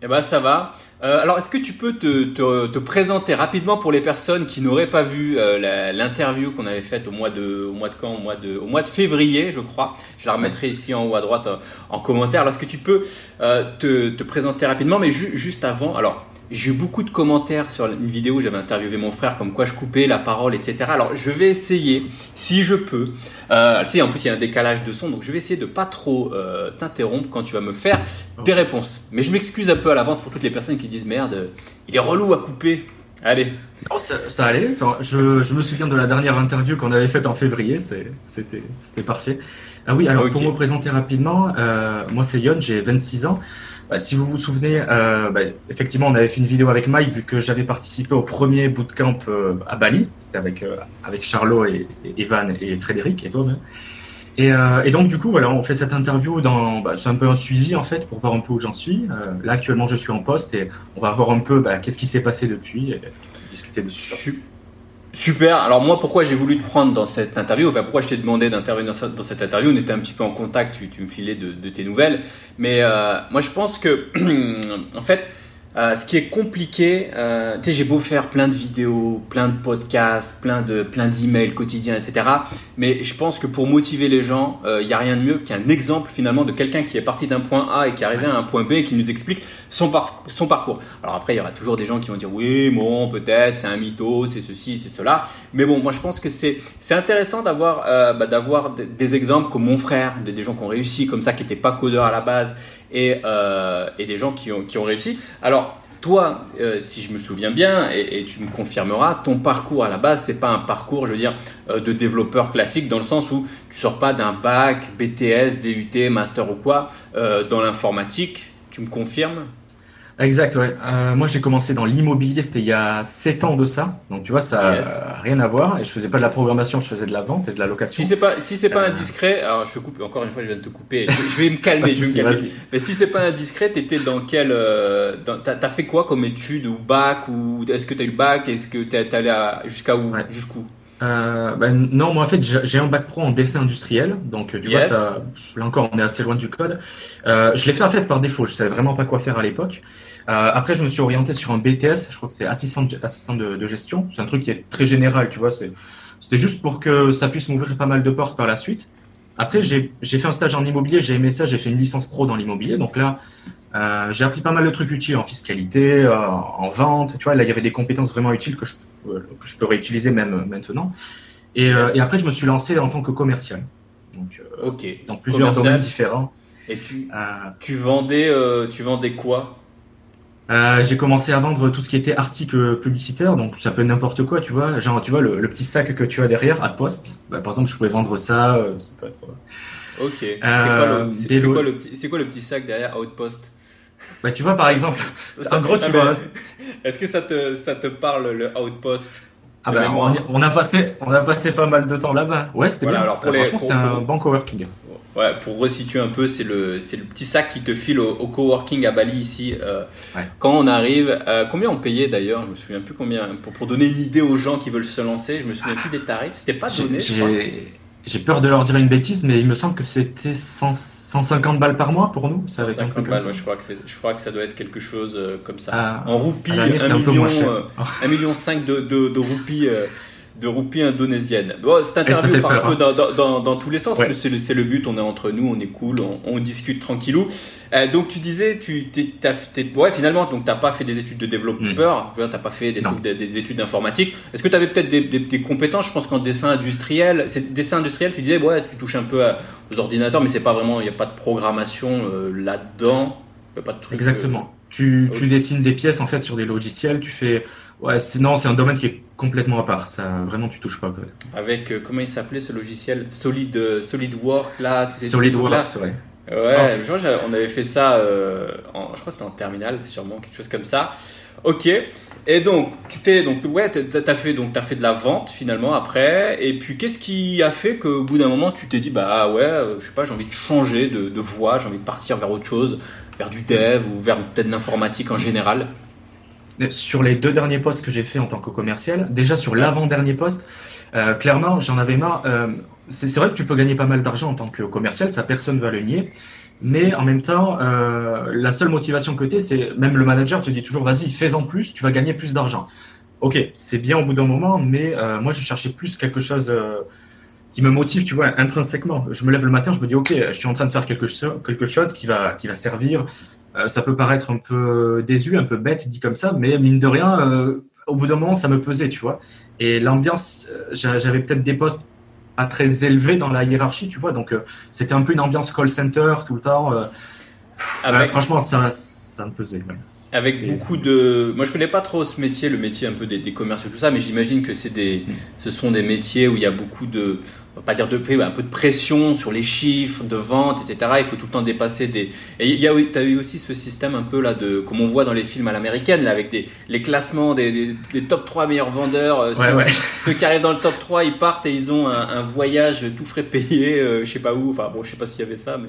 Eh ben ça va. Euh, alors est-ce que tu peux te, te, te, présenter rapidement pour les personnes qui n'auraient pas vu euh, l'interview qu'on avait faite au mois de au mois de quand? Au mois de au mois de février je crois. Je la remettrai ici en haut à droite en, euh, en commentaire. Alors est-ce que tu peux euh, te, te, présenter rapidement mais ju juste avant? Alors j'ai eu beaucoup de commentaires sur une vidéo où j'avais interviewé mon frère, comme quoi je coupais la parole, etc. Alors, je vais essayer, si je peux. Euh, tu sais, en plus, il y a un décalage de son, donc je vais essayer de pas trop euh, t'interrompre quand tu vas me faire des réponses. Mais je m'excuse un peu à l'avance pour toutes les personnes qui disent merde, il est relou à couper. Allez. Non, ça, ça, allait. Enfin, je, je, me souviens de la dernière interview qu'on avait faite en février. C'était parfait. Ah oui, alors okay. pour me présenter rapidement, euh, moi c'est Yon, j'ai 26 ans. Bah, si vous vous souvenez, euh, bah, effectivement, on avait fait une vidéo avec Mike vu que j'avais participé au premier bootcamp euh, à Bali. C'était avec euh, avec Charlot et, Evan et Frédéric et toi. Et, donc du coup, voilà, on fait cette interview dans, bah, c'est un peu un suivi en fait pour voir un peu où j'en suis. Là actuellement, je suis en poste et on va voir un peu qu'est-ce qui s'est passé depuis, et discuter de ça. Super. Alors moi, pourquoi j'ai voulu te prendre dans cette interview? Enfin, pourquoi je t'ai demandé d'intervenir dans cette interview? On était un petit peu en contact, tu, tu me filais de, tes nouvelles. Mais euh, moi, je pense que, en fait, euh, ce qui est compliqué, euh, tu sais, j'ai beau faire plein de vidéos, plein de podcasts, plein de plein d'emails quotidiens, etc. Mais je pense que pour motiver les gens, il euh, n'y a rien de mieux qu'un exemple finalement de quelqu'un qui est parti d'un point A et qui est arrivé à un point B et qui nous explique son, par son parcours. Alors après, il y aura toujours des gens qui vont dire oui, bon, peut-être, c'est un mytho, c'est ceci, c'est cela. Mais bon, moi je pense que c'est c'est intéressant d'avoir euh, bah, d'avoir des, exemples comme mon frère, des, des gens qui ont réussi comme ça, qui n'étaient pas codeurs à la base et, euh, et des gens qui ont, qui ont réussi. Alors, toi, euh, si je me souviens bien, et, tu me confirmeras, ton parcours à la base, c'est pas un parcours, je veux dire, euh, de développeur classique, dans le sens où tu sors pas d'un bac, BTS, DUT, master ou quoi, dans l'informatique. Tu me confirmes? Exact, ouais. Euh, moi, j'ai commencé dans l'immobilier, c'était il y a 7 ans de ça. Donc, tu vois, ça n'a yes. rien à voir. Et je faisais pas de la programmation, je faisais de la vente et de la location. Si c'est pas, si c'est pas euh... indiscret, alors je coupe, encore une fois, je viens de te couper. Je, vais me calmer, je vais me calmer. Mais si c'est pas indiscret, t'étais dans quel, euh, t'as as fait quoi comme études ou bac ou est-ce que t'as eu le bac? Est-ce que t'es allé jusqu'à où? Ouais. Jusqu'où? Euh, ben non, moi en fait j'ai un bac pro en dessin industriel, donc tu yes. vois ça, là encore on est assez loin du code. Euh, je l'ai fait en fait par défaut, je savais vraiment pas quoi faire à l'époque. Euh, après je me suis orienté sur un BTS, je crois que c'est assistant, de, assistant de, de gestion, c'est un truc qui est très général, tu vois, c'était juste pour que ça puisse m'ouvrir pas mal de portes par la suite. Après j'ai fait un stage en immobilier, j'ai aimé ça, j'ai fait une licence pro dans l'immobilier, donc là euh, j'ai appris pas mal de trucs utiles en fiscalité, euh, en vente. Tu vois, là, il y avait des compétences vraiment utiles que je, euh, que je peux réutiliser même maintenant. Et, yes. et, après, je me suis lancé en tant que commercial. Donc, ok. Dans plusieurs commercial. domaines différents. Et tu, tu vendais, tu vendais quoi? J'ai commencé à vendre tout ce qui était articles publicitaires, donc ça peut être n'importe quoi, tu vois. Genre, tu vois, le, le, petit sac que tu as derrière, à poste. Bah, par exemple, je pouvais vendre ça, être. Ok. C'est quoi, le, quoi, le, quoi le petit sac derrière Outpost bah, tu vois, par exemple, en gros, tu vois. Est-ce que ça te, ça te parle le outpost? Ah bah, on, on, a passé, on a passé pas mal de temps là-bas. Ouais, c'était voilà, bien. Alors pour les, franchement, c'était un bon coworking. Ouais, pour resituer un peu, c'est le, c'est le petit sac qui te file au, au coworking à Bali ici. Euh, ouais. Quand on arrive, euh, combien on payait d'ailleurs? Je me souviens plus combien. Pour, pour donner une idée aux gens qui veulent se lancer, je me souviens ah. plus des tarifs. C'était pas donné. J'ai peur de leur dire une bêtise, mais il me semble que c'était 150 balles par mois pour nous. Ça 150 balles, ouais, je, crois que je crois que ça doit être quelque chose euh, comme ça. Ah, en roupies, 1 million, euh, 1 million 5 de, de, de roupies. De roupies indonésiennes. Bon, cette interview part un peu dans, dans, dans, tous les sens, ouais. c'est le, le, but, on est entre nous, on est cool, on, on discute tranquillou. Euh, donc tu disais, tu t'es, ouais, finalement, donc t'as pas fait des études de développeur, mm. t'as pas fait des, trucs, des, des, études d'informatique. Est-ce que tu avais peut-être des, des, compétences? Je pense qu'en dessin industriel, c'est dessin industriel, tu disais, ouais, tu touches un peu à, aux ordinateurs, mais c'est pas vraiment, il n'y a pas de programmation euh, là-dedans, pas de truc. Exactement. Euh... Tu, tu, dessines des pièces en fait sur des logiciels, tu fais Ouais, c'est, non, c'est un domaine qui est complètement à part. Ça, vraiment, tu touches pas. Avec, euh, comment il s'appelait ce logiciel? Solid, euh, SolidWorks, là SolidWorks, c'est vrai. Ouais, genre, on avait fait ça, euh, en, je crois que c'était en terminale, sûrement, quelque chose comme ça. Ok. Et donc, tu t'es donc ouais, t'as fait donc as fait de la vente finalement après. Et puis, qu'est-ce qui a fait qu'au bout d'un moment, tu t'es dit bah ouais, euh, je sais pas, j'ai envie de changer de, de voie, j'ai envie de partir vers autre chose, vers du dev ou vers peut-être l'informatique en général. Sur les deux derniers postes que j'ai fait en tant que commercial, déjà sur l'avant-dernier poste, euh, clairement, j'en avais marre. Euh, c'est vrai que tu peux gagner pas mal d'argent en tant que commercial, ça personne va le nier. Mais en même temps, euh, la seule motivation que tu c'est même le manager te dit toujours vas-y, fais-en plus, tu vas gagner plus d'argent. Ok, c'est bien au bout d'un moment, mais euh, moi je cherchais plus quelque chose euh, qui me motive, tu vois, intrinsèquement. Je me lève le matin, je me dis ok, je suis en train de faire quelque, chose, quelque chose qui va, qui va servir. ça peut paraître un peu désu, un peu bête dit comme ça, mais mine de rien, au bout d'un moment, ça me pesait, tu vois. Et l'ambiance, j'avais peut-être des postes pas très élevé dans la hiérarchie, tu vois. Donc, euh, c'était un peu une ambiance call center tout le temps. Euh, franchement, ça, ça me pesait. Avec beaucoup de. Moi, je connais pas trop ce métier, le métier un peu des, des commerces et tout ça, mais j'imagine que c'est des, ce sont des métiers où il y a beaucoup de, on va pas dire de, un peu de pression sur les chiffres de vente, etc. Il faut tout le temps dépasser des. Et il y a, as eu aussi ce système un peu là de, comme on voit dans les films à l'américaine, là, avec des, les classements des, des, top 3 meilleurs vendeurs. Euh, ceux, Qui, arrivent dans le top 3, ils partent et ils ont un, voyage tout frais payé, euh, je sais pas où. Enfin bon, je sais pas s'il y avait ça, mais.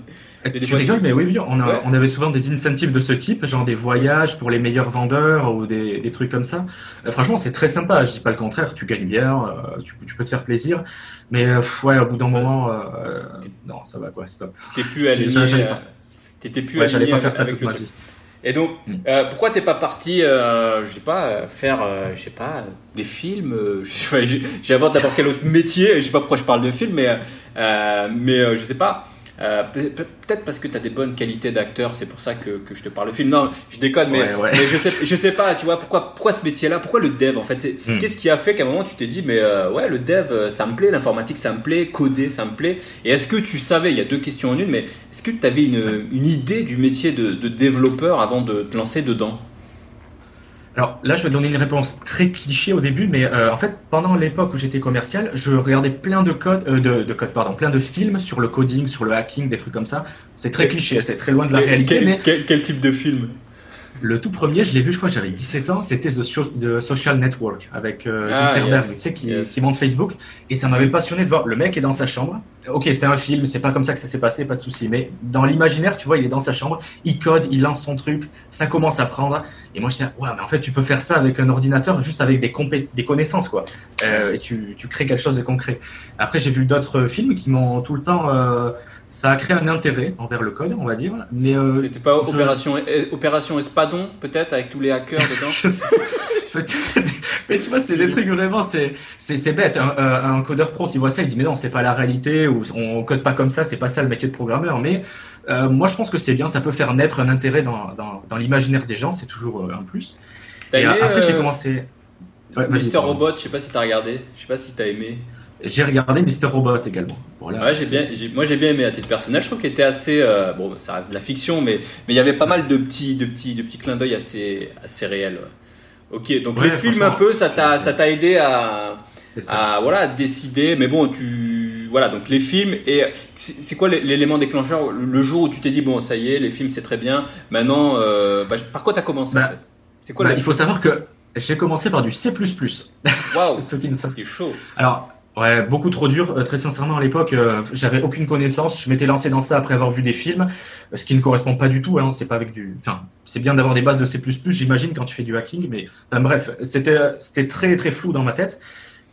Tu rigoles, mais oui, oui on, on, avait souvent des incentives de ce type, genre des voyages pour les meilleurs vendeurs ou des, des trucs comme ça. Euh, franchement, c'est très sympa. Je dis pas le contraire. Tu gagnes bien, euh, tu, tu, peux te faire plaisir. Mais euh, ouais, au bout d'un moment, non, ça va quoi, stop. T'es plus aligné. T'étais plus ouais, J'allais pas faire ça toute ma vie. Et donc, hmm. euh, pourquoi t'es pas parti, euh, je sais pas, faire, je sais pas, des films J'ai avant n'importe quel autre métier. Je sais pas pourquoi je parle de films, mais mais je sais pas. Euh, peut-être parce que tu as des bonnes qualités d'acteur, c'est pour ça que, que, je te parle de film. Non, je déconne, mais, mais, je, sais, je sais pas, tu vois, pourquoi, pourquoi ce métier-là Pourquoi le dev en fait hmm. Qu'est-ce qui a fait qu'à un moment tu t'es dit, mais euh, ouais, le dev, euh, ça me plaît, l'informatique, ça me plaît, coder, ça me plaît Et est-ce que tu savais, il y a deux questions en une, mais est-ce que tu avais une, une, idée du métier de, de développeur avant de te lancer dedans? Alors là, je vais donner une réponse très cliché au début, mais euh, en fait, pendant l'époque où j'étais commercial, je regardais plein de codes, euh, de, de codes, pardon, plein de films sur le coding, sur le hacking, des trucs comme ça. C'est très cliché, c'est très loin de la réalité. mais... quel, type de film? Le tout premier, je l'ai vu, je crois que j'avais 17 ans, c'était The, Social Network avec euh, ah, tu sais, qui, qui, monte Facebook. Et ça m'avait passionné de voir le mec est dans sa chambre. Ok, c'est un film, c'est pas comme ça que ça s'est passé, pas de souci. Mais dans l'imaginaire, tu vois, il est dans sa chambre, il code, il lance son truc, ça commence à prendre. Et moi, je dis, ouais, mais en fait, tu peux faire ça avec un ordinateur, juste avec des, des connaissances, quoi. Euh, et tu, tu, crées quelque chose de concret. Après, j'ai vu d'autres films qui m'ont tout le temps. Euh, ça a créé un intérêt envers le code, on va dire. Mais euh, c'était pas opération opération Espadon peut-être avec tous les hackers dedans. je mais tu vois, c'est des trucs vraiment, c'est c'est bête. Un, un, codeur pro qui voit ça, il dit mais non, c'est pas la réalité ou on code pas comme ça, c'est pas ça le métier de programmeur. Mais euh, moi, je pense que c'est bien, ça peut faire naître un intérêt dans, dans, dans l'imaginaire des gens, c'est toujours euh, un plus. Et après, j'ai commencé. Ouais, Mister Robot, je sais pas si t'as regardé, je sais pas si t'as aimé. J'ai regardé Mister Robot également. Voilà, ouais, j'ai bien, moi j'ai bien aimé à titre personnel. Je trouve qu'il était assez, euh, bon, ça reste de la fiction, mais mais il y avait pas mal de petits, de petits, de petits clins d'œil assez, assez réels. Ok, donc les films un peu, ça t'a, ça t'a aidé à, à voilà, décider. Mais bon, tu, voilà, donc les films et c'est quoi l'élément déclencheur? Le jour où tu t'es dit bon, ça y est, les films c'est très bien. Maintenant, euh, bah, par quoi t'as commencé en bah, fait? C'est quoi bah, Il faut savoir que j'ai commencé par du C++. Waouh, ceux qui ne savent. C'est chaud. Alors Ouais, beaucoup trop dur. Euh, très sincèrement, à l'époque, euh, j'avais aucune connaissance. Je m'étais lancé dans ça après avoir vu des films, euh, ce qui ne correspond pas du tout. Hein. C'est pas avec du. Enfin, c'est bien d'avoir des bases de C++, j'imagine, quand tu fais du hacking, mais bref, c'était c'était très très flou dans ma tête.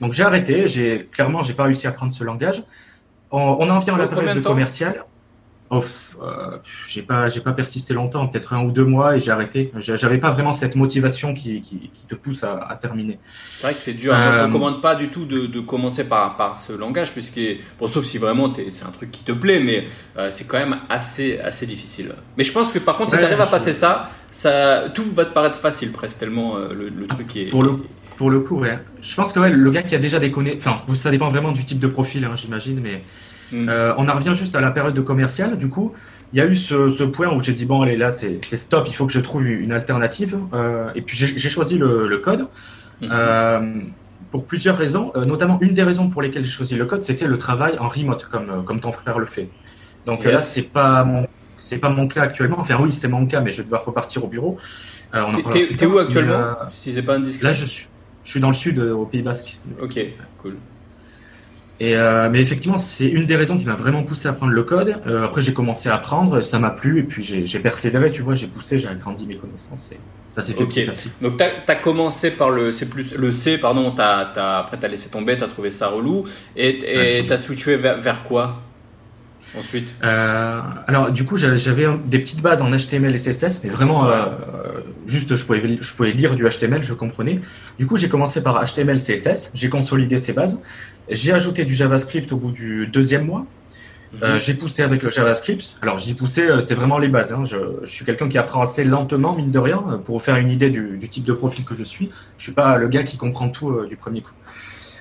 Donc j'ai arrêté. J'ai clairement, j'ai pas réussi à prendre ce langage. On, on en vient à la période de euh, j'ai pas, j'ai pas persisté longtemps, peut-être un ou deux mois et j'ai arrêté. J'avais pas vraiment cette motivation qui, qui, qui te pousse à, à terminer. C'est vrai que c'est dur. Moi, je euh, recommande pas du tout de, de, commencer par, par ce langage, puisque bon, sauf si vraiment c'est un truc qui te plaît, mais euh, c'est quand même assez, assez difficile. Mais je pense que par contre, si tu arrives à passer ça, ça, tout va te paraître facile presque tellement euh, le, le, truc est. Pour le, pour le coup, ouais. Je pense que ouais, le gars qui a déjà connaissances, enfin, ça dépend vraiment du type de profil, hein, j'imagine, mais Mm. Euh, on en revient juste à la période de commercial. Du coup, il y a eu ce, point où j'ai dit bon, allez, là, c'est stop, il faut que je trouve une alternative. Euh, et puis, j'ai choisi le, code. Mm-hmm. Euh, pour plusieurs raisons, notamment une des raisons pour lesquelles j'ai choisi le code, c'était le travail en remote, comme, comme ton frère le fait. Donc là, c'est pas mon c'est pas mon cas actuellement. Enfin, oui, c'est mon cas, mais je vais devoir repartir au bureau. Euh, T'es où actuellement Si c'est pas indiscret. Là, je suis, je suis dans le sud, au Pays Basque. Ok, cool. Et euh, mais effectivement, c'est une des raisons qui m'a vraiment poussé à prendre le code. Euh, après, j'ai commencé à apprendre, ça m'a plu, et puis j'ai persévéré, tu vois, j'ai poussé, j'ai agrandi mes connaissances, et ça s'est fait petit à petit. Donc, tu as, commencé par le C, le C pardon, as, as, après, tu as laissé tomber, tu as trouvé ça relou, et tu as switché vers, vers quoi? Ensuite euh, Alors, du coup, j'avais des petites bases en HTML et CSS, mais vraiment, euh, juste, je pouvais, je pouvais lire du HTML, je comprenais. Du coup, j'ai commencé par HTML, CSS, j'ai consolidé ces bases. J'ai ajouté du JavaScript au bout du deuxième mois. Mhm. Euh, j'ai poussé avec le JavaScript. Alors, j'y poussé, c'est vraiment les bases. Hein. Je, suis quelqu'un qui apprend assez lentement, mine de rien, pour vous faire une idée du, type de profil que je suis. Je suis pas le gars qui comprend tout du premier coup.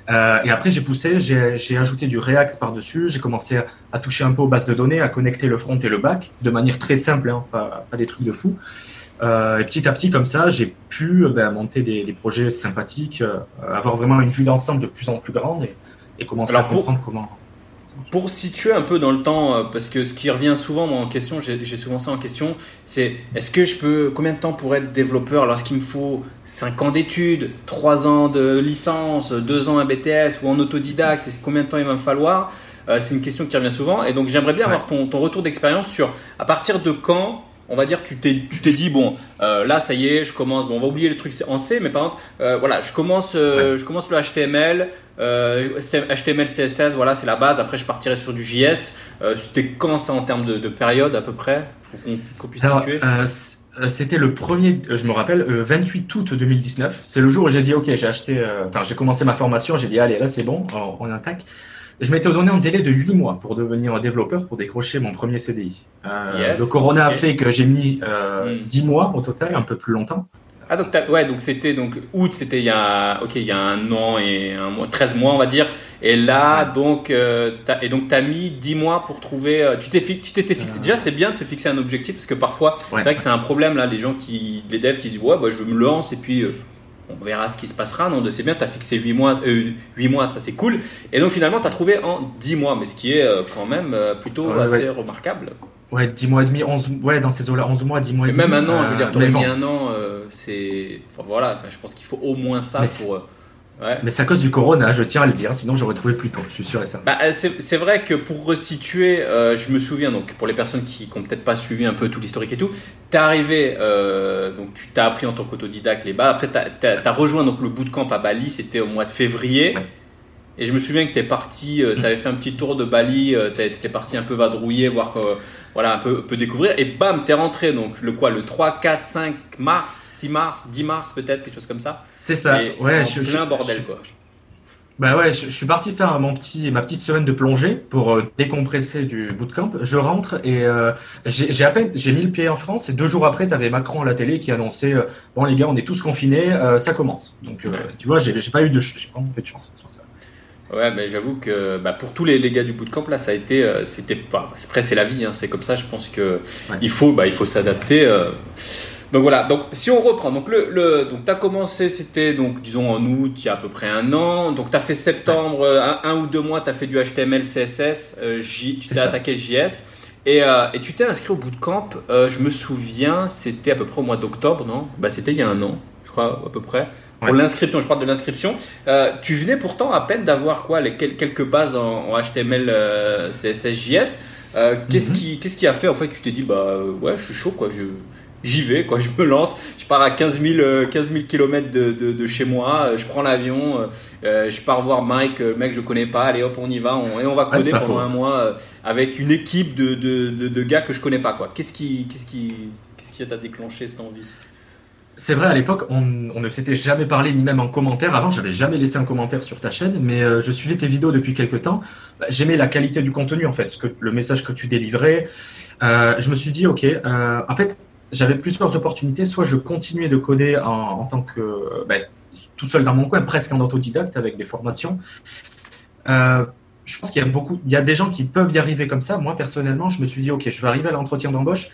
Euh, et après, j'ai poussé, j'ai ajouté du React par-dessus, j'ai commencé à, toucher un peu aux bases de données, à connecter le front et le back de manière très simple, hein, pas, pas, des trucs de fou. Euh, et petit à petit, comme ça, j'ai pu ben, monter des, des, projets sympathiques, euh, avoir vraiment une vue d'ensemble de plus en plus grande et, et commencer à comprendre comment. Pour situer un peu dans le temps, euh, parce que ce qui revient souvent moi, en question, j'ai souvent ça en question, c'est est-ce que je peux, combien de temps pour être développeur lorsqu'il me faut 5 ans d'études, 3 ans de licence, 2 ans à BTS ou en autodidacte, combien de temps il va me falloir euh, C'est une question qui revient souvent et donc j'aimerais bien avoir ton, ton retour d'expérience sur à partir de quand on va dire tu t'es tu t'es dit bon euh, là ça y est je commence. Bon on va oublier le truc en C mais par exemple euh, voilà je commence euh, je commence le HTML HTML CSS voilà c'est la base. Après je partirai sur du JS c'était quand ça en termes de, période à peu près? Qu'on puisse situer? c'était le premier, je me rappelle, 28 août 2019. C'est le jour où j'ai dit, OK, j'ai acheté, enfin, j'ai commencé ma formation, j'ai dit, allez, là, c'est bon, on, on attaque. Je m'étais donné un délai de 8 mois pour devenir développeur, pour décrocher mon premier CDI. Euh, le corona a fait que j'ai mis euh, 10 hmm. mois au total, un peu plus longtemps. Ah donc ouais donc c'était donc août c'était il y a ok il y a un an et un mois 13 mois on va dire et là donc euh, as, et donc tu as mis 10 mois pour trouver euh, tu t'es tu t'étais fixé déjà c'est bien de se fixer un objectif parce que parfois c'est vrai que c'est un problème là les gens qui les devs qui disent ouais bah, je me lance et puis on verra ce qui se passera. Non, c'est bien, tu as fixé 8 mois, 8 euh, mois, ça c'est cool. Et donc finalement, tu as trouvé en 10 mois, mais ce qui est euh, quand même euh, plutôt assez remarquable. Ouais, 10 mois et demi, 11, ouais, dans ces eaux-là, 11 mois, 10 mois et, demi. Même un an, je veux dire, tu aurais mis un an, c'est. Enfin voilà, je pense qu'il faut au moins ça pour. Mais c'est à cause du corona, je tiens à le dire, sinon j'aurais trouvé plus tôt, je suis sûr et certain. Bah, c'est vrai que pour resituer, euh, je me souviens, donc pour les personnes qui n'ont peut-être pas suivi un peu tout l'historique et tout, tu es arrivé, euh, donc tu t'as appris en tant qu'autodidacte les bas, après tu as, rejoint donc, le bootcamp à Bali, c'était au mois de février. Et je me souviens que tu es parti, euh, tu avais fait un petit tour de Bali, tu étais parti un peu vadrouiller, voir voilà, un peu, peu découvrir. Et bam, tu es rentré donc le quoi, le 3, 4, 5 mars, 6 mars, 10 mars peut-être, quelque chose comme ça. C'est ça, ouais. je, plein bordel quoi. Bah ouais, je, suis parti faire mon petit, ma petite semaine de plongée pour euh, décompresser du bootcamp. Je rentre et euh, j'ai à peine j'ai mis le pied en France et deux jours après, tu avais Macron à la télé qui annonçait euh, bon les gars, on est tous confinés, ça commence. Donc tu vois, j'ai pas eu de, pas de chance sur ça. Ouais, mais j'avoue que bah, pour tous les, les, gars du bootcamp, là, ça a été, euh, c'était pas, après c'est la vie, hein, c'est comme ça. Je pense que il faut, bah, il faut s'adapter. Euh. Donc voilà. Donc si on reprend, donc le, le donc t'as commencé, c'était donc disons en août, il y a à peu près un an. Donc t'as fait septembre, euh, un, ou deux mois, t'as fait du HTML, CSS, J, tu t'es attaqué JS. Et, et, tu t'es inscrit au bootcamp, je me souviens, c'était à peu près au mois d'octobre, non? Bah c'était il y a un an, je crois à peu près. Pour l'inscription, je parle de l'inscription. Euh, tu venais pourtant à peine d'avoir quoi les quelques bases en, HTML, euh, CSS, JS. Euh, qu'est-ce mhm. qui, qu'est-ce qui a fait en fait que tu t'es dit bah ouais, je suis chaud quoi, je j'y vais quoi, je me lance, je pars à 15 000, 15 km de, de, chez moi, je prends l'avion, je pars voir Mike, le mec je connais pas, allez hop on y va, on, et on va coder pendant un mois avec une équipe de, de, gars que je connais pas quoi. Qu'est-ce qui, qu'est-ce qui, qu'est-ce qui t'a déclenché cette envie? C'est vrai, à l'époque, on, ne s'était jamais parlé, ni même en commentaire. Avant, j'avais jamais laissé un commentaire sur ta chaîne, mais euh, je suivais tes vidéos depuis quelques temps. Bah, j'aimais la qualité du contenu, en fait, ce que, le message que tu délivrais. Euh, je me suis dit, OK, euh, en fait, j'avais plusieurs opportunités. Soit je continuais de coder en, tant que bah, tout seul dans mon coin, presque en autodidacte, avec des formations. je pense qu'il y a beaucoup, il y a des gens qui peuvent y arriver comme ça. Moi, personnellement, je me suis dit, OK, je vais arriver à l'entretien d'embauche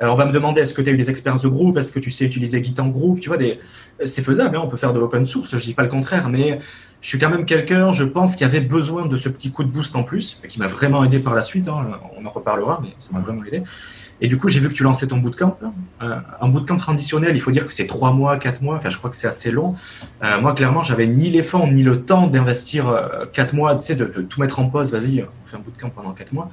on va me demander est-ce que tu as eu des expériences de groupe, est-ce que tu sais utiliser Git en groupe, tu vois, des... c'est faisable, hein, on peut faire de l'open source, je dis pas le contraire, mais je suis quand même quelqu'un, je pense, qui avait besoin de ce petit coup de boost en plus, qui m'a vraiment aidé par la suite, hein, on en reparlera, mais ça m'a vraiment aidé. Et du coup, j'ai vu que tu lançais ton bootcamp. Euh, un bootcamp traditionnel, il faut dire que c'est trois mois, quatre mois. Enfin, je crois que c'est assez long. Euh, moi, clairement, j'avais ni les fonds ni le temps d'investir euh, quatre mois, tu sais, de, tout mettre en pause. Vas-y, on fait un bootcamp pendant quatre mois.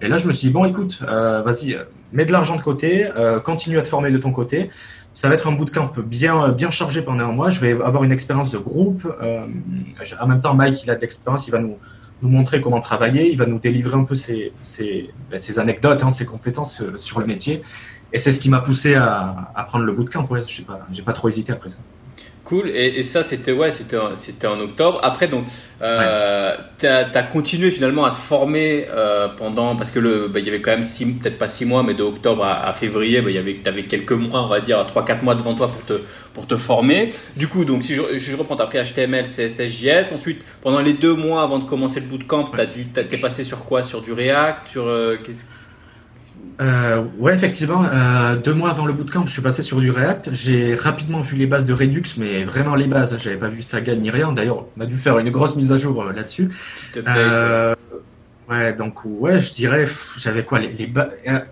Et là, je me suis dit, bon, écoute, euh, vas-y, mets de l'argent de côté, continue à te former de ton côté. Ça va être un bootcamp bien, bien chargé pendant un mois. Je vais avoir une expérience de groupe. en même temps, Mike, il a de l'expérience. Il va nous, nous montrer comment travailler, il va nous délivrer un peu ses, ses, ben, ses anecdotes, hein, ses compétences euh, sur le métier. Et c'est ce qui m'a poussé à, à, prendre le bootcamp. Ouais, je n'ai pas, pas trop hésité après ça. Cool. Et, et, ça, c'était ouais, c'était c'était en octobre. Après, donc, euh, tu as, continué finalement à te former euh, pendant parce que le, bah, il y avait quand même six, peut-être pas six mois, mais de octobre à, février, bah, il y avait, avais quelques mois, on va dire, trois quatre mois devant toi pour te pour te former. Du coup, donc si je, je reprends, t'as pris HTML, CSS, JS. Ensuite, pendant les deux mois avant de commencer le bootcamp, t'as dû, t'es passé sur quoi? Sur du React? Sur euh, qu'est-ce euh, ouais, effectivement. Euh, deux mois avant le bootcamp, je suis passé sur du React. J'ai rapidement vu les bases de Redux, mais vraiment les bases. J'avais pas vu Saga ni rien. D'ailleurs, on a dû faire une grosse mise à jour euh, là-dessus. Euh, ouais, donc ouais, je dirais, j'avais quoi les, les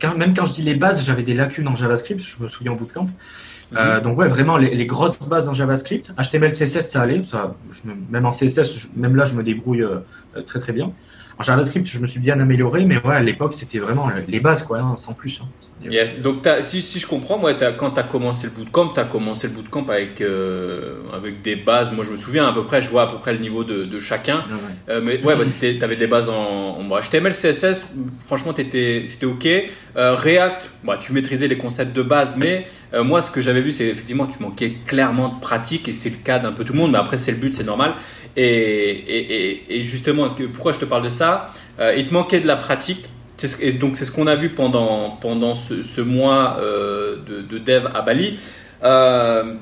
quand, Même quand je dis les bases, j'avais des lacunes en JavaScript. Je me souviens en bootcamp. Euh, mhm. donc ouais, vraiment les, les, grosses bases en JavaScript. HTML, CSS, ça allait. Ça, je, même en CSS, même là, je me débrouille très très bien. En JavaScript, je me suis bien amélioré, mais ouais, à l'époque, c'était vraiment les bases, quoi, hein, sans plus. Hein. Yes. Donc, si, si, je comprends, moi, quand tu as commencé le bootcamp, tu as commencé le bootcamp avec, euh, avec des bases. Moi, je me souviens à peu près, je vois à peu près le niveau de, de chacun. Ah euh, mais ouais, bah, tu avais des bases en, en HTML, CSS, franchement, c'était OK. Euh, React, bah, tu maîtrisais les concepts de base, mais moi, ce que j'avais vu, c'est effectivement, tu manquais clairement de pratique, et c'est le cas d'un peu tout le monde, mais après, c'est le but, c'est normal. Et, justement, pourquoi je te parle de ça? Euh, Il te manquait de la pratique. Et donc, c'est ce qu'on a vu pendant, pendant ce, mois euh, de, dev à Bali. Euh,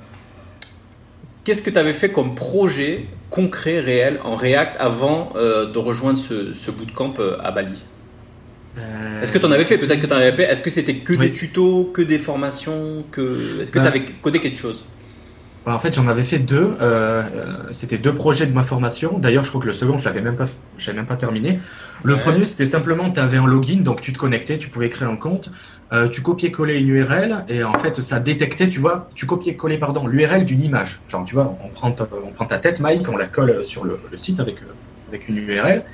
qu'est-ce que tu avais fait comme projet concret, réel, en React avant de rejoindre ce, bootcamp à Bali? Est-ce que tu en avais fait? Peut-être que tu en avais fait. Est-ce que c'était que des tutos, que des formations que... Est-ce que tu avais codé quelque chose? En fait, j'en avais fait deux. Euh, c'était deux projets de ma formation. D'ailleurs, je crois que le second, je l'avais même pas, j'avais même pas terminé. Le premier, c'était simplement, tu avais un login, donc tu te connectais, tu pouvais créer un compte, euh, tu copiais-collais une URL et en fait, ça détectait, tu vois, tu copiais-collais pardon l'URL d'une image. Genre, tu vois, on prend ta, on prend ta tête, Mike, on la colle sur le, le site avec avec une URL.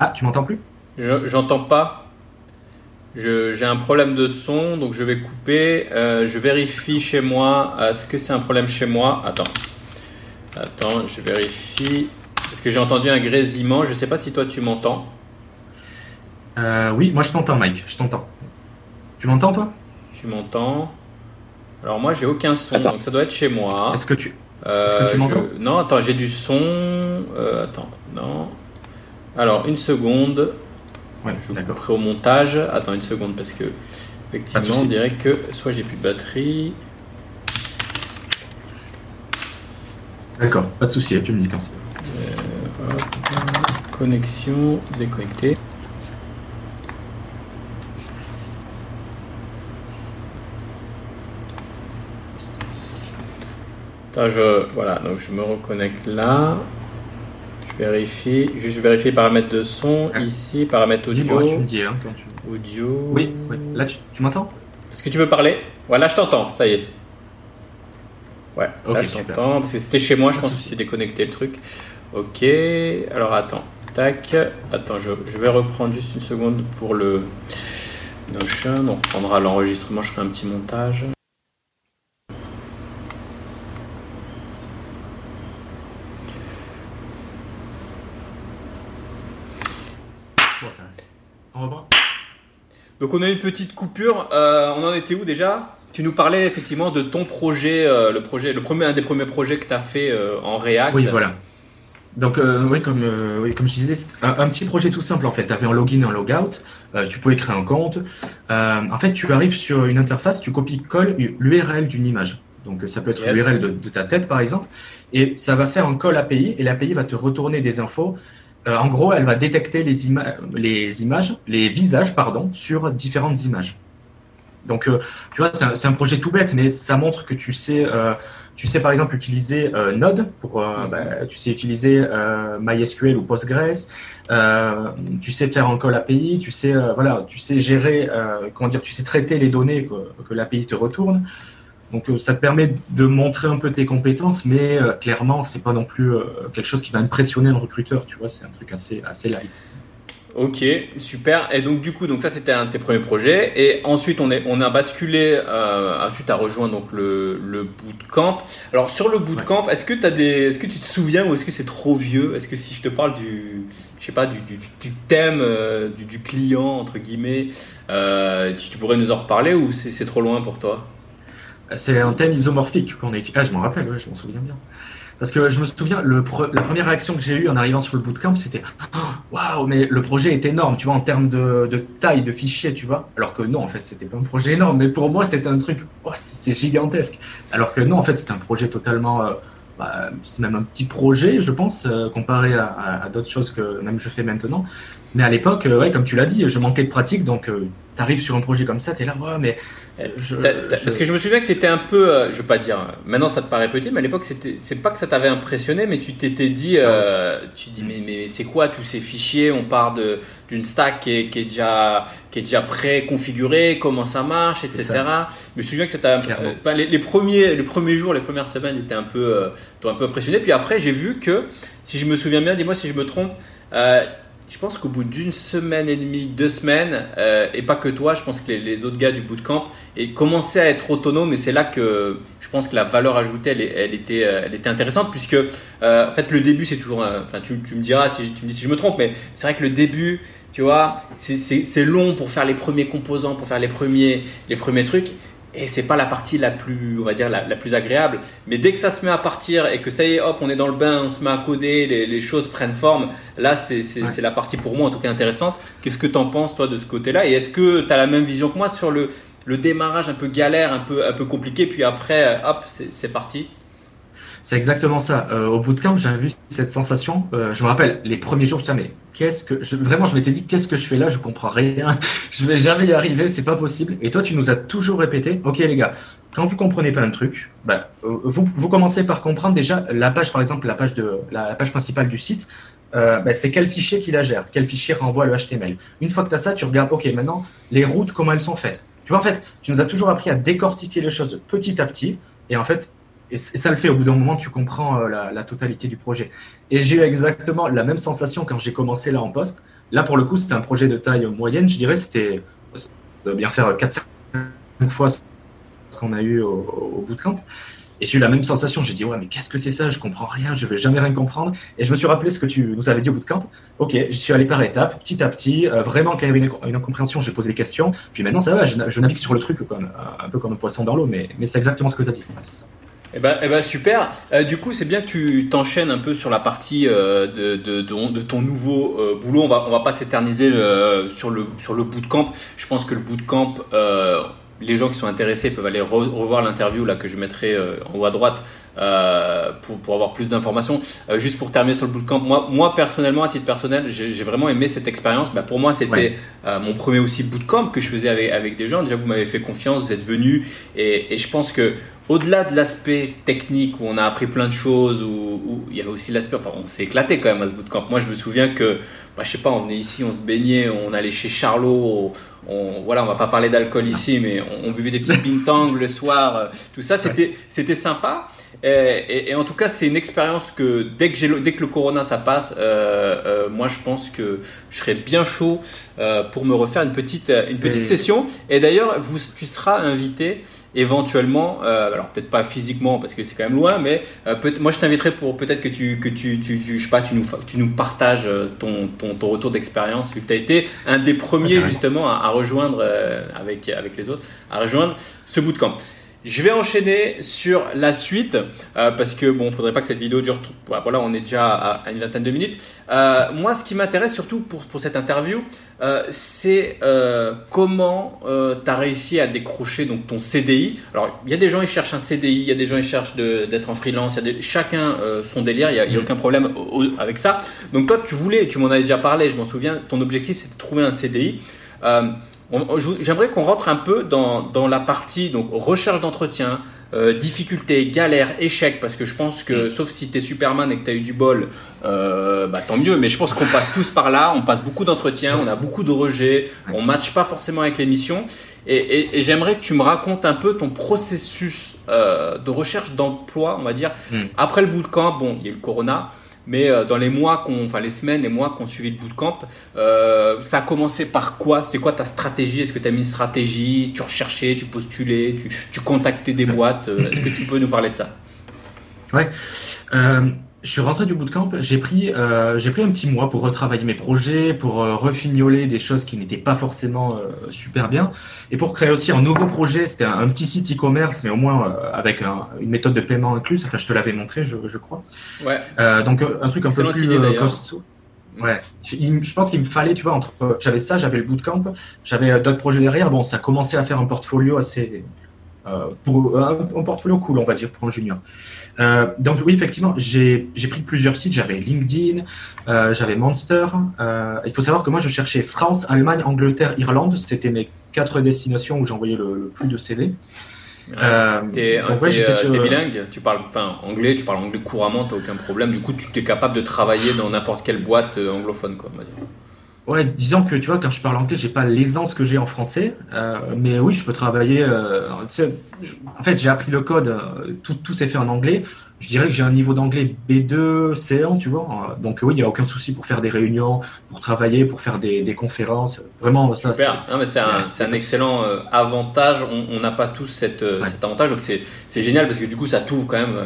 Ah, tu m'entends plus? J'entends pas. J'ai un problème de son, donc je vais couper. Euh, je vérifie chez moi. Est-ce que c'est un problème chez moi? Attends. Attends, je vérifie. Est-ce que j'ai entendu un grésillement? Je ne sais pas si toi tu m'entends. Euh, oui, moi je t'entends, Mike. Je t'entends. Tu m'entends, toi? Tu m'entends. Alors moi, j'ai aucun son, donc ça doit être chez moi. Est-ce que tu, euh, tu m'entends? Non, attends, j'ai du son. attends, non. Alors, une seconde. Ouais, je couperai au montage. Attends une seconde parce que effectivement on dirait que soit j'ai plus de batterie. D'accord, pas de souci, tu me dis quand c'est. Euh, connexion déconnectée. Attends, je, voilà, donc je me reconnecte là. Je vérifie, juste vérifier paramètres de son, ah. ici, paramètres audio. tu me dis hein, quand tu... Audio. Oui, oui. là tu, m'entends? Est-ce que tu veux parler? Voilà, je t'entends, ça y est. Ouais, là je t'entends, parce que c'était chez moi, je pense que c'est déconnecté le truc. Ok, alors attends, tac, attends, je, je, vais reprendre juste une seconde pour le Notion, on reprendra l'enregistrement, je ferai un petit montage. Donc on a une petite coupure. Euh, on en était où déjà? Tu nous parlais effectivement de ton projet, euh, le projet, le premier, un des premiers projets que tu as fait euh, en React. Oui, voilà. Donc oui, comme, oui, comme je disais, un, petit projet tout simple en fait. Tu avais un login, un logout, tu pouvais créer un compte. en fait, tu arrives sur une interface, tu copies-colles l'URL d'une image. Donc ça peut être l'URL de, de, ta tête par exemple, et ça va faire un call API, et l'API va te retourner des infos euh, en gros, elle va détecter les, les images, les visages, pardon, sur différentes images. Donc, tu vois, c'est un, projet tout bête, mais ça montre que tu sais, tu sais par exemple utiliser Node pour, mm-hmm. bah, tu sais utiliser MySQL ou Postgres, tu sais faire un call API, tu sais, voilà, tu sais gérer, comment dire, tu sais traiter les données que, que l'API te retourne. Donc euh, ça te permet de montrer un peu tes compétences, mais euh, clairement, c'est pas non plus euh, quelque chose qui va impressionner le recruteur, tu vois, c'est un truc assez, assez light. Ok, super. Et donc du coup, donc ça c'était un de tes premiers projets. Et ensuite, on, est, on a basculé. Euh, ensuite, à rejoindre donc le, le bootcamp. Alors sur le bootcamp, est-ce que as des, est-ce que tu te souviens ou est-ce que c'est trop vieux? Est-ce que si je te parle du, je sais pas, du, du, thème du, du, client entre guillemets, euh, tu, tu, pourrais nous en reparler ou c'est trop loin pour toi? C'est un thème isomorphique qu'on a Ah, je m'en rappelle, je m'en souviens bien. Parce que je me souviens, la première réaction que j'ai eue en arrivant sur le bootcamp, c'était Waouh, mais le projet est énorme, tu vois, en termes de, taille, de fichiers, tu vois. Alors que non, en fait, c'était pas un projet énorme, mais pour moi, c'était un truc, oh, c'est gigantesque. Alors que non, en fait, c'était un projet totalement. Euh, bah, c'est même un petit projet, je pense, euh, comparé à, d'autres choses que même je fais maintenant. Mais à l'époque, euh, ouais, comme tu l'as dit, je manquais de pratique, donc tu arrives sur un projet comme ça, tu es là, ouais, mais parce que je me souviens que tu étais un peu, euh, je veux pas dire, maintenant ça te paraît petit, mais à l'époque c'est pas que ça t'avait impressionné, mais tu t'étais dit, euh, tu dis mais, mais c'est quoi tous ces fichiers? On part d'une stack qui est, qui est, déjà qui est déjà pré configurée, comment ça marche, etc. Je me souviens que un, les, les, premiers les premiers jours, les premières semaines étaient un peu euh, un peu impressionné. Puis après j'ai vu que si je me souviens bien, dis-moi si je me trompe. Je pense qu'au bout d'une semaine et demie, deux semaines, euh, et pas que toi, je pense que les, autres gars du bootcamp et commençaient à être autonomes. Et c'est là que je pense que la valeur ajoutée, elle, était, euh, elle était intéressante, puisque euh, en fait le début, c'est toujours. Enfin, tu, me diras si tu me dis si je me trompe, mais c'est vrai que le début, tu vois, c'est long pour faire les premiers composants, pour faire les premiers, les premiers trucs et c'est pas la partie la plus, on va dire, la, plus agréable. Mais dès que ça se met à partir et que ça y est, hop, on est dans le bain, on se met à coder, les, choses prennent forme, là, c'est la partie pour moi en tout cas intéressante. Qu'est-ce que tu en penses, toi, de ce côté-là? Et est-ce que tu as la même vision que moi sur le, le démarrage un peu galère, un peu, un peu compliqué, puis après, hop, c'est parti? C'est exactement ça. Euh, au bout de camp, j'avais vu cette sensation. Euh, je me rappelle, les premiers jours, je disais, mais qu'est-ce que. vraiment, je m'étais dit, qu'est-ce que je fais là? Je comprends rien. je vais jamais y arriver, c'est pas possible. Et toi, tu nous as toujours répété, ok, les gars, quand vous comprenez pas un truc, bah, euh, vous, commencez par comprendre déjà la page, par exemple, la page, de, la, page principale du site. Bah, c'est quel fichier qui la gère, quel fichier renvoie le HTML. Une fois que tu as ça, tu regardes, ok, maintenant, les routes, comment elles sont faites. Tu vois, en fait, tu nous as toujours appris à décortiquer les choses petit à petit. Et en fait, et, ça le fait, au bout d'un moment, tu comprends euh, la, totalité du projet. Et j'ai eu exactement la même sensation quand j'ai commencé là en poste. Là, pour le coup, c'était un projet de taille moyenne, je dirais. C'était de bien faire 4-5 fois ce qu'on a eu au, au bootcamp. Et j'ai eu la même sensation. J'ai dit, ouais, mais qu'est-ce que c'est ça? Je comprends rien, je vais jamais rien comprendre. Et je me suis rappelé ce que tu nous avais dit au bootcamp. Ok, je suis allé par étapes, petit à petit. Euh, vraiment, quand il y avait une, incompréhension, j'ai posé des questions. Puis maintenant, ça va, je, navigue sur le truc, un peu comme un poisson dans l'eau. Mais, mais c'est exactement ce que tu as dit. c'est ça. Eh ben, eh ben super. Euh, du coup, c'est bien que tu t'enchaînes un peu sur la partie euh, de, de, de, ton nouveau euh, boulot. On va, on va pas s'éterniser sur le sur le bootcamp. Je pense que le bootcamp, les gens qui sont intéressés peuvent aller revoir l'interview là que je mettrai en haut à droite pour, pour avoir plus d'informations. juste pour terminer sur le bootcamp, moi, moi personnellement, à titre personnel, j'ai vraiment aimé cette expérience. Bah, pour moi, c'était mon premier aussi bootcamp que je faisais avec, avec des gens. Déjà, vous m'avez fait confiance, vous êtes venus et, et je pense que au-delà de l'aspect technique où on a appris plein de choses, où, il y avait aussi l'aspect, enfin on s'est éclaté quand même à ce bootcamp. Moi je me souviens que, bah, je sais pas, on venait ici, on se baignait, on allait chez Charlot, on, voilà, on va pas parler d'alcool ici, mais on, buvait des petits bintang le soir, euh, tout ça, c'était, c'était sympa. Et, en tout cas, c'est une expérience que dès que, j'ai, dès que le corona ça passe, euh, euh, moi je pense que je serais bien chaud pour me refaire une petite, une petite session. Et d'ailleurs, vous, tu seras invité éventuellement, euh, alors peut-être pas physiquement parce que c'est quand même loin, mais euh, moi je t'inviterai pour peut-être que tu que tu, tu, je sais pas, tu nous tu nous partages euh, ton, ton, ton retour d'expérience vu que tu as été un des premiers justement à, à rejoindre avec avec les autres à rejoindre ce bootcamp. Je vais enchaîner sur la suite euh, parce que bon, faudrait pas que cette vidéo dure. Voilà, on est déjà à, une vingtaine de minutes. Euh, moi, ce qui m'intéresse surtout pour, pour cette interview, euh, c'est comment tu as réussi à décrocher donc ton CDI. Alors, il y a des gens qui cherchent un CDI, il y a des gens qui cherchent d'être en freelance. Y a chacun son délire. Il n'y a, aucun problème avec ça. Donc toi, tu voulais, tu m'en avais déjà parlé. Je m'en souviens. Ton objectif, c'était de trouver un CDI j'aimerais qu'on rentre un peu dans, dans la partie donc recherche d'entretien, euh, difficulté, galère, échec, parce que je pense que, mm. sauf si tu es Superman et que tu as eu du bol, euh, bah, tant mieux, mais je pense qu'on passe tous par là, on passe beaucoup d'entretiens, on a beaucoup de rejets, on matche pas forcément avec l'émission. Et, et, j'aimerais que tu me racontes un peu ton processus euh, de recherche d'emploi, on va dire, mm. après le bootcamp. Bon, il y a eu le corona, mais euh, dans les mois, enfin les semaines, les mois qu'on suivi le bootcamp, euh, ça a commencé par quoi? C'était quoi ta stratégie? Est-ce que tu as mis une stratégie? Tu recherchais, tu postulais, tu, tu contactais des boîtes? Euh, Est-ce que tu peux nous parler de ça? Ouais je suis rentré du bootcamp, j'ai pris, euh, j'ai pris un petit mois pour retravailler mes projets, pour euh, refignoler des choses qui n'étaient pas forcément euh, super bien, et pour créer aussi un nouveau projet. C'était un, petit site e-commerce, mais au moins euh, avec une méthode de paiement incluse. Enfin, je te l'avais montré, je, je crois. Ouais. donc un truc un peu plus costaud. Ouais, je pense qu'il me fallait, tu vois, entre j'avais ça, j'avais le bootcamp, j'avais d'autres projets derrière. Bon, ça commençait à faire un portfolio assez pour un, un, portfolio cool, on va dire, pour un junior. Euh, donc oui, effectivement, j'ai pris plusieurs sites. J'avais LinkedIn, euh, j'avais Monster. Euh, il faut savoir que moi, je cherchais France, Allemagne, Angleterre, Irlande. C'était mes quatre destinations où j'envoyais le, plus de CV. t'es bilingue, tu parles enfin, anglais, tu parles anglais couramment, t'as aucun problème. Du coup, tu es capable de travailler dans n'importe quelle boîte anglophone, quoi, on va dire. Ouais, disons que tu vois, quand je parle anglais, j'ai pas l'aisance que j'ai en français, euh, mais oui, je peux travailler. Euh, en fait, j'ai appris le code, euh, tout, tout s'est fait en anglais. Je dirais que j'ai un niveau d'anglais B2, C1, tu vois. Donc oui, il n'y a aucun souci pour faire des réunions, pour travailler, pour faire des, des conférences. Vraiment, ça. Super. Non, mais c'est un, un, excellent avantage. On n'a pas tous cette, cet avantage, donc c'est génial parce que du coup, ça t'ouvre quand même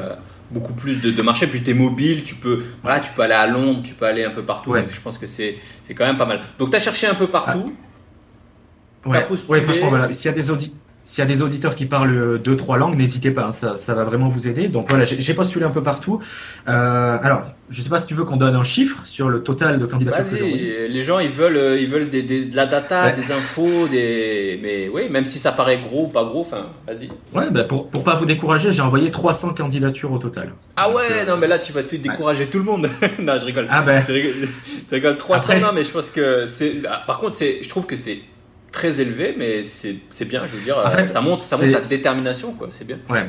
beaucoup plus de, de marché. Puis tu es mobile, tu peux, voilà, tu peux aller à Londres, tu peux aller un peu partout. je pense que c'est quand même pas mal. Donc tu as cherché un peu partout. Ah. Ouais, franchement, voilà. S'il y a des audits. S'il y a des auditeurs qui parlent euh, deux, trois langues, n'hésitez pas, hein, ça, ça, va vraiment vous aider. Donc voilà, j'ai postulé un peu partout. Euh, alors, je ne sais pas si tu veux qu'on donne un chiffre sur le total de candidatures que Les gens, ils veulent, euh, ils veulent des, de la data, des infos, des... mais oui, même si ça paraît gros ou pas gros, enfin, vas-y. Ouais, bah pour, pour pas vous décourager, j'ai envoyé 300 candidatures au total. Ah ouais, non, mais là, tu vas tout décourager tout le monde. non, je rigole. Ah ben. Je rigole, 300, non, mais je pense que c'est. Ah, par contre, je trouve que c'est très élevé, mais c'est bien, je veux dire, ça monte, ça monte ta détermination, quoi, c'est bien. Ouais.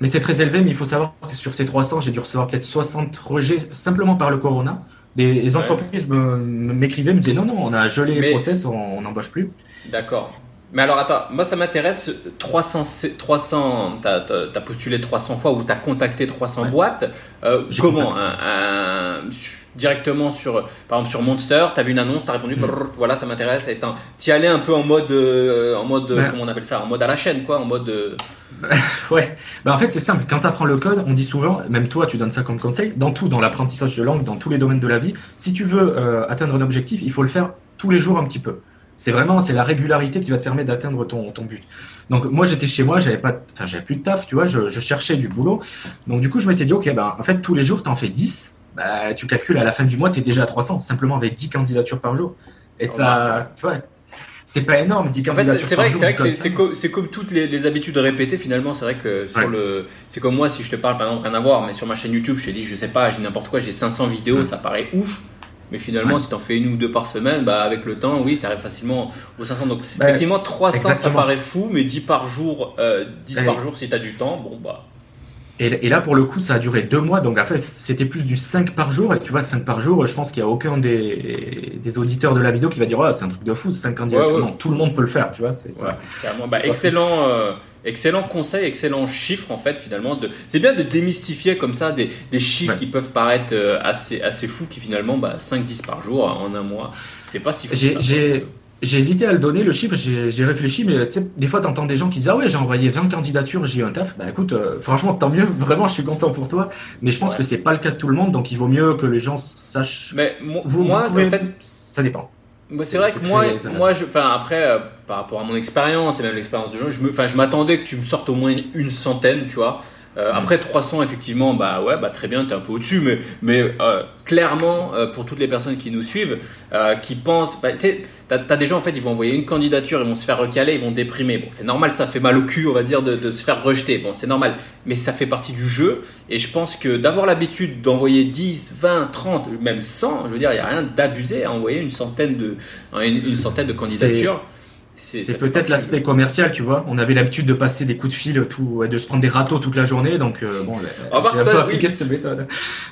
Mais c'est très élevé, mais il faut savoir que sur ces 300, j'ai dû recevoir peut-être 60 rejets simplement par le corona. Des entreprises m'écrivaient, me disaient non, non, on a gelé les process, on n'embauche plus. D'accord. Mais alors attends, moi ça m'intéresse, 300, 300 tu as, postulé 300 fois ou tu as contacté 300 boîtes. Euh, comment un, directement sur, par exemple sur Monster, tu as vu une annonce, tu as répondu, mm. voilà, ça m'intéresse. Tu y allais un peu en mode, euh, en mode comment on appelle ça, en mode à la chaîne, quoi, en mode. Euh, ouais, bah en fait c'est simple, quand tu apprends le code, on dit souvent, même toi tu donnes ça comme conseil, dans tout, dans l'apprentissage de langue, dans tous les domaines de la vie, si tu veux euh, atteindre un objectif, il faut le faire tous les jours un petit peu. C'est vraiment c'est la régularité qui va te permettre d'atteindre ton, ton but. Donc moi j'étais chez moi, j'avais pas, enfin j'avais plus de taf, tu vois, je, je, cherchais du boulot. Donc du coup je m'étais dit ok ben en fait tous les jours tu en fais 10 bah, tu calcules à la fin du mois, tu es déjà à 300, simplement avec 10 candidatures par jour. Et ça, tu vois, c'est pas énorme, 10 candidatures en fait, c'est vrai, que c'est comme, toutes les, habitudes répétées, finalement. C'est vrai que sur le. C'est comme moi, si je te parle, par exemple, rien à voir, mais sur ma chaîne YouTube, je te dis, je sais pas, j'ai n'importe quoi, j'ai 500 vidéos, ça paraît ouf. Mais finalement, si tu en fais une ou deux par semaine, bah, avec le temps, oui, tu arrives facilement aux 500. Donc, bah, effectivement, 300, ça paraît fou, mais 10 par jour, 10 euh, par jour, si tu as du temps, bon, bah. Et, là, pour le coup, ça a duré deux mois. Donc, en fait, c'était plus du 5 par jour. Et tu vois, 5 par jour, je pense qu'il n'y a aucun des, des, auditeurs de la vidéo qui va dire oh, c'est un truc de fou, 5 candidatures. Non, tout le monde peut le faire. Tu vois, c'est, bah, excellent, euh, excellent conseil, excellent chiffre, en fait, finalement. De... C'est bien de démystifier comme ça des, des chiffres qui peuvent paraître euh, assez, assez fous, qui finalement, bah, 5-10 par jour en un mois, c'est pas si fou. J'ai j'ai hésité à le donner, le chiffre, j'ai réfléchi, mais tu sais, des fois, tu entends des gens qui disent Ah ouais, j'ai envoyé 20 candidatures, j'ai eu un taf. Bah écoute, euh, franchement, tant mieux, vraiment, je suis content pour toi. Mais je pense que c'est pas le cas de tout le monde, donc il vaut mieux que les gens sachent. Mais vous, moi, en fait, ça dépend. C'est vrai que moi, moi je, enfin, après, euh, par rapport à mon expérience et même l'expérience de gens, je m'attendais que tu me sortes au moins une centaine, tu vois. Euh, après 300 effectivement bah ouais bah très bien t'es un peu au-dessus mais mais euh, clairement euh, pour toutes les personnes qui nous suivent qui pensent bah, tu sais t'as, as des gens en fait ils vont envoyer une candidature ils vont se faire recaler ils vont déprimer. Bon c'est normal ça fait mal au cul on va dire de, de, se faire rejeter. Bon c'est normal. Mais ça fait partie du jeu et je pense que d'avoir l'habitude d'envoyer 10 20 30 même 100 je veux dire il y a rien d'abusé à envoyer une centaine de une, centaine de candidatures peut-être l'aspect commercial, tu vois. On avait l'habitude de passer des coups de fil, tout, de se prendre des râteaux toute la journée, donc euh, bon, j'ai un peu appliqué cette méthode.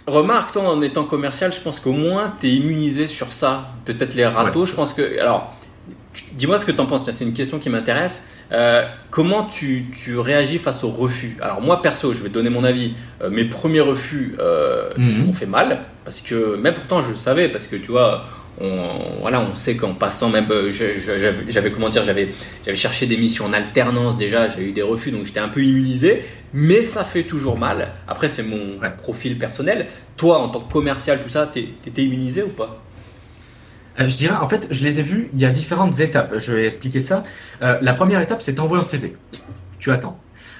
Remarque, toi, en étant commercial, je pense qu'au moins tu es immunisé sur ça. Peut-être les râteaux, je pense que. Alors, dis-moi ce que tu en penses, c'est une question qui m'intéresse. Euh, comment tu, tu, réagis face aux refus? Alors, moi, perso, je vais te donner mon avis. Euh, mes premiers refus mhm. m'ont fait mal, parce que, même pourtant, je le savais, parce que tu vois on, voilà, on sait qu'en passant, même, euh, j'avais comment dire, j'avais, j'avais cherché des missions en alternance déjà, j'ai eu des refus, donc j'étais un peu immunisé, mais ça fait toujours mal. Après, c'est mon profil personnel. Toi, en tant que commercial, tout ça, t'étais immunisé ou pas? Euh, je dirais, en fait, je les ai vus, il y a différentes étapes. Je vais expliquer ça. Euh, la première étape, c'est t'envoies un CV. Tu attends.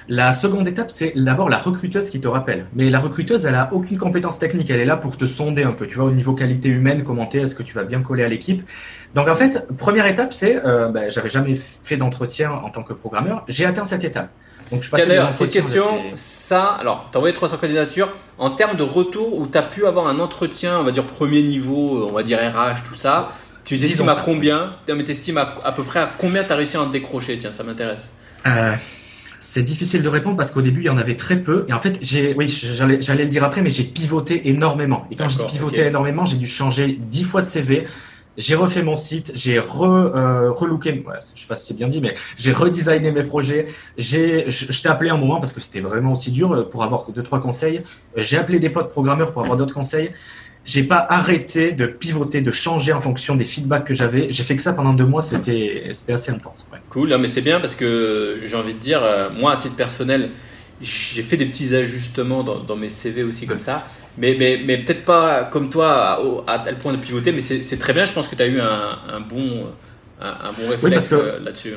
La seconde étape, c'est d'abord la recruteuse qui te rappelle. Mais la recruteuse, elle a aucune compétence technique. Elle est là pour te sonder un peu. Tu vois, au niveau qualité humaine, commenter, est-ce que tu vas bien coller à l'équipe. Donc en fait, première étape, c'est, euh, ben, j'avais jamais fait d'entretien en tant que programmeur. J'ai atteint cette étape. Donc je passe d'ailleurs, petite question, ça, alors, tu as envoyé 300 candidatures. En termes de retour, où tu as pu avoir un entretien, on va dire premier niveau, on va dire RH, tout ça, tu t'estimes à combien? Tu estimes à, à, peu près à combien tu as réussi à en décrocher? Tiens, ça m'intéresse. Euh, c'est difficile de répondre parce qu'au début, il y en avait très peu. Et en fait, j'ai, oui, j'allais, le dire après, mais j'ai pivoté énormément. Et quand je dis pivoté énormément, j'ai dû changer dix fois de CV. J'ai refait mon site, j'ai re, euh, relooké, je sais pas si c'est bien dit, mais j'ai redesigné mes projets. J'ai, je, t'ai appelé un moment parce que c'était vraiment aussi dur euh, pour avoir deux trois conseils. Euh, j'ai appelé des potes programmeurs pour avoir d'autres conseils j'ai pas arrêté de pivoter, de changer en fonction des feedbacks que j'avais. J'ai fait que ça pendant deux mois, c'était assez intense. Cool, mais c'est bien parce que j'ai envie de dire, euh, moi à titre personnel, j'ai fait des petits ajustements dans, mes CV aussi comme ça, mais, mais, mais peut-être pas comme toi à, tel point de pivoter, mais c'est très bien, je pense que tu as eu un, bon, un, bon réflexe euh, là-dessus.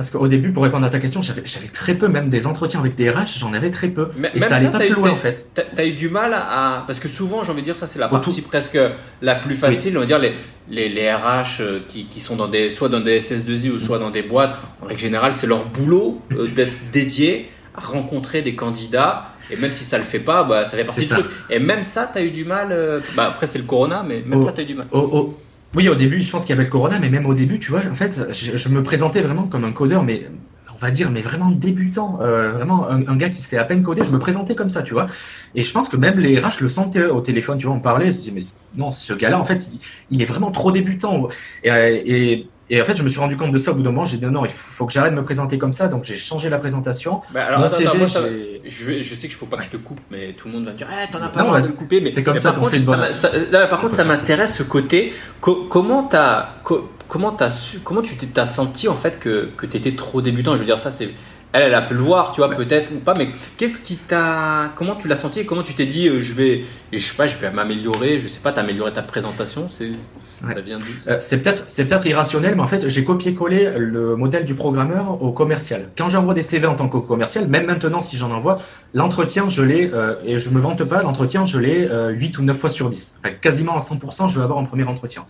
Oh, parce qu'au début, pour répondre à ta question, j'avais très peu, même des entretiens avec des RH, j'en avais très peu. Mais, et ça allait pas plus loin en fait. Tu as eu du mal à. Parce que souvent, j'ai envie de dire, ça c'est la partie presque la plus facile. On va dire les, les, les RH euh, qui, qui, sont dans des, soit dans des SS2I ou soit dans des boîtes, en règle générale, c'est leur boulot euh, d'être dédié à rencontrer des candidats. Et même si ça le fait pas, bah, ça fait partie du truc. Et même ça, tu as eu du mal. Euh, bah, après, c'est le corona, mais même ça, tu as eu du mal. Oui, au début, je pense qu'il y avait le corona, mais même au début, tu vois, en fait, je, me présentais vraiment comme un codeur, mais on va dire, mais vraiment débutant, euh, vraiment un, gars qui sait à peine coder, je me présentais comme ça, tu vois. Et je pense que même les RH le sentaient au téléphone, tu vois, on parlait, je disais, mais non, ce gars-là, en fait, il, est vraiment trop débutant. Et et en fait, je me suis rendu compte de ça au bout d'un moment. J'ai dit non, il faut, que j'arrête de me présenter comme ça. Donc j'ai changé la présentation. Bah, alors, attends, moi, je, je, sais qu'il faut pas que je te coupe, mais tout le monde va me dire eh, t'en as pas le de couper. Mais c'est comme ça qu'on fait ça, Par contre, ça m'intéresse ce côté. comment t'as comment as su, comment tu t'es senti en fait que que t'étais trop débutant? Je veux dire ça, c'est elle, elle a pu le voir, tu vois, peut-être ou pas, mais qu'est-ce qui t'a, comment tu l'as senti et comment tu t'es dit, euh, je vais, je sais pas, je vais m'améliorer, je sais pas, t'améliorer ta présentation, c'est, ça vient euh, C'est peut-être, c'est peut-être irrationnel, mais en fait, j'ai copié-collé le modèle du programmeur au commercial. Quand j'envoie des CV en tant que commercial, même maintenant, si j'en envoie, l'entretien, je l'ai, euh, et je me vante pas, l'entretien, je l'ai 8 ou 9 fois sur 10. Enfin, quasiment à 100%, je vais avoir un premier entretien.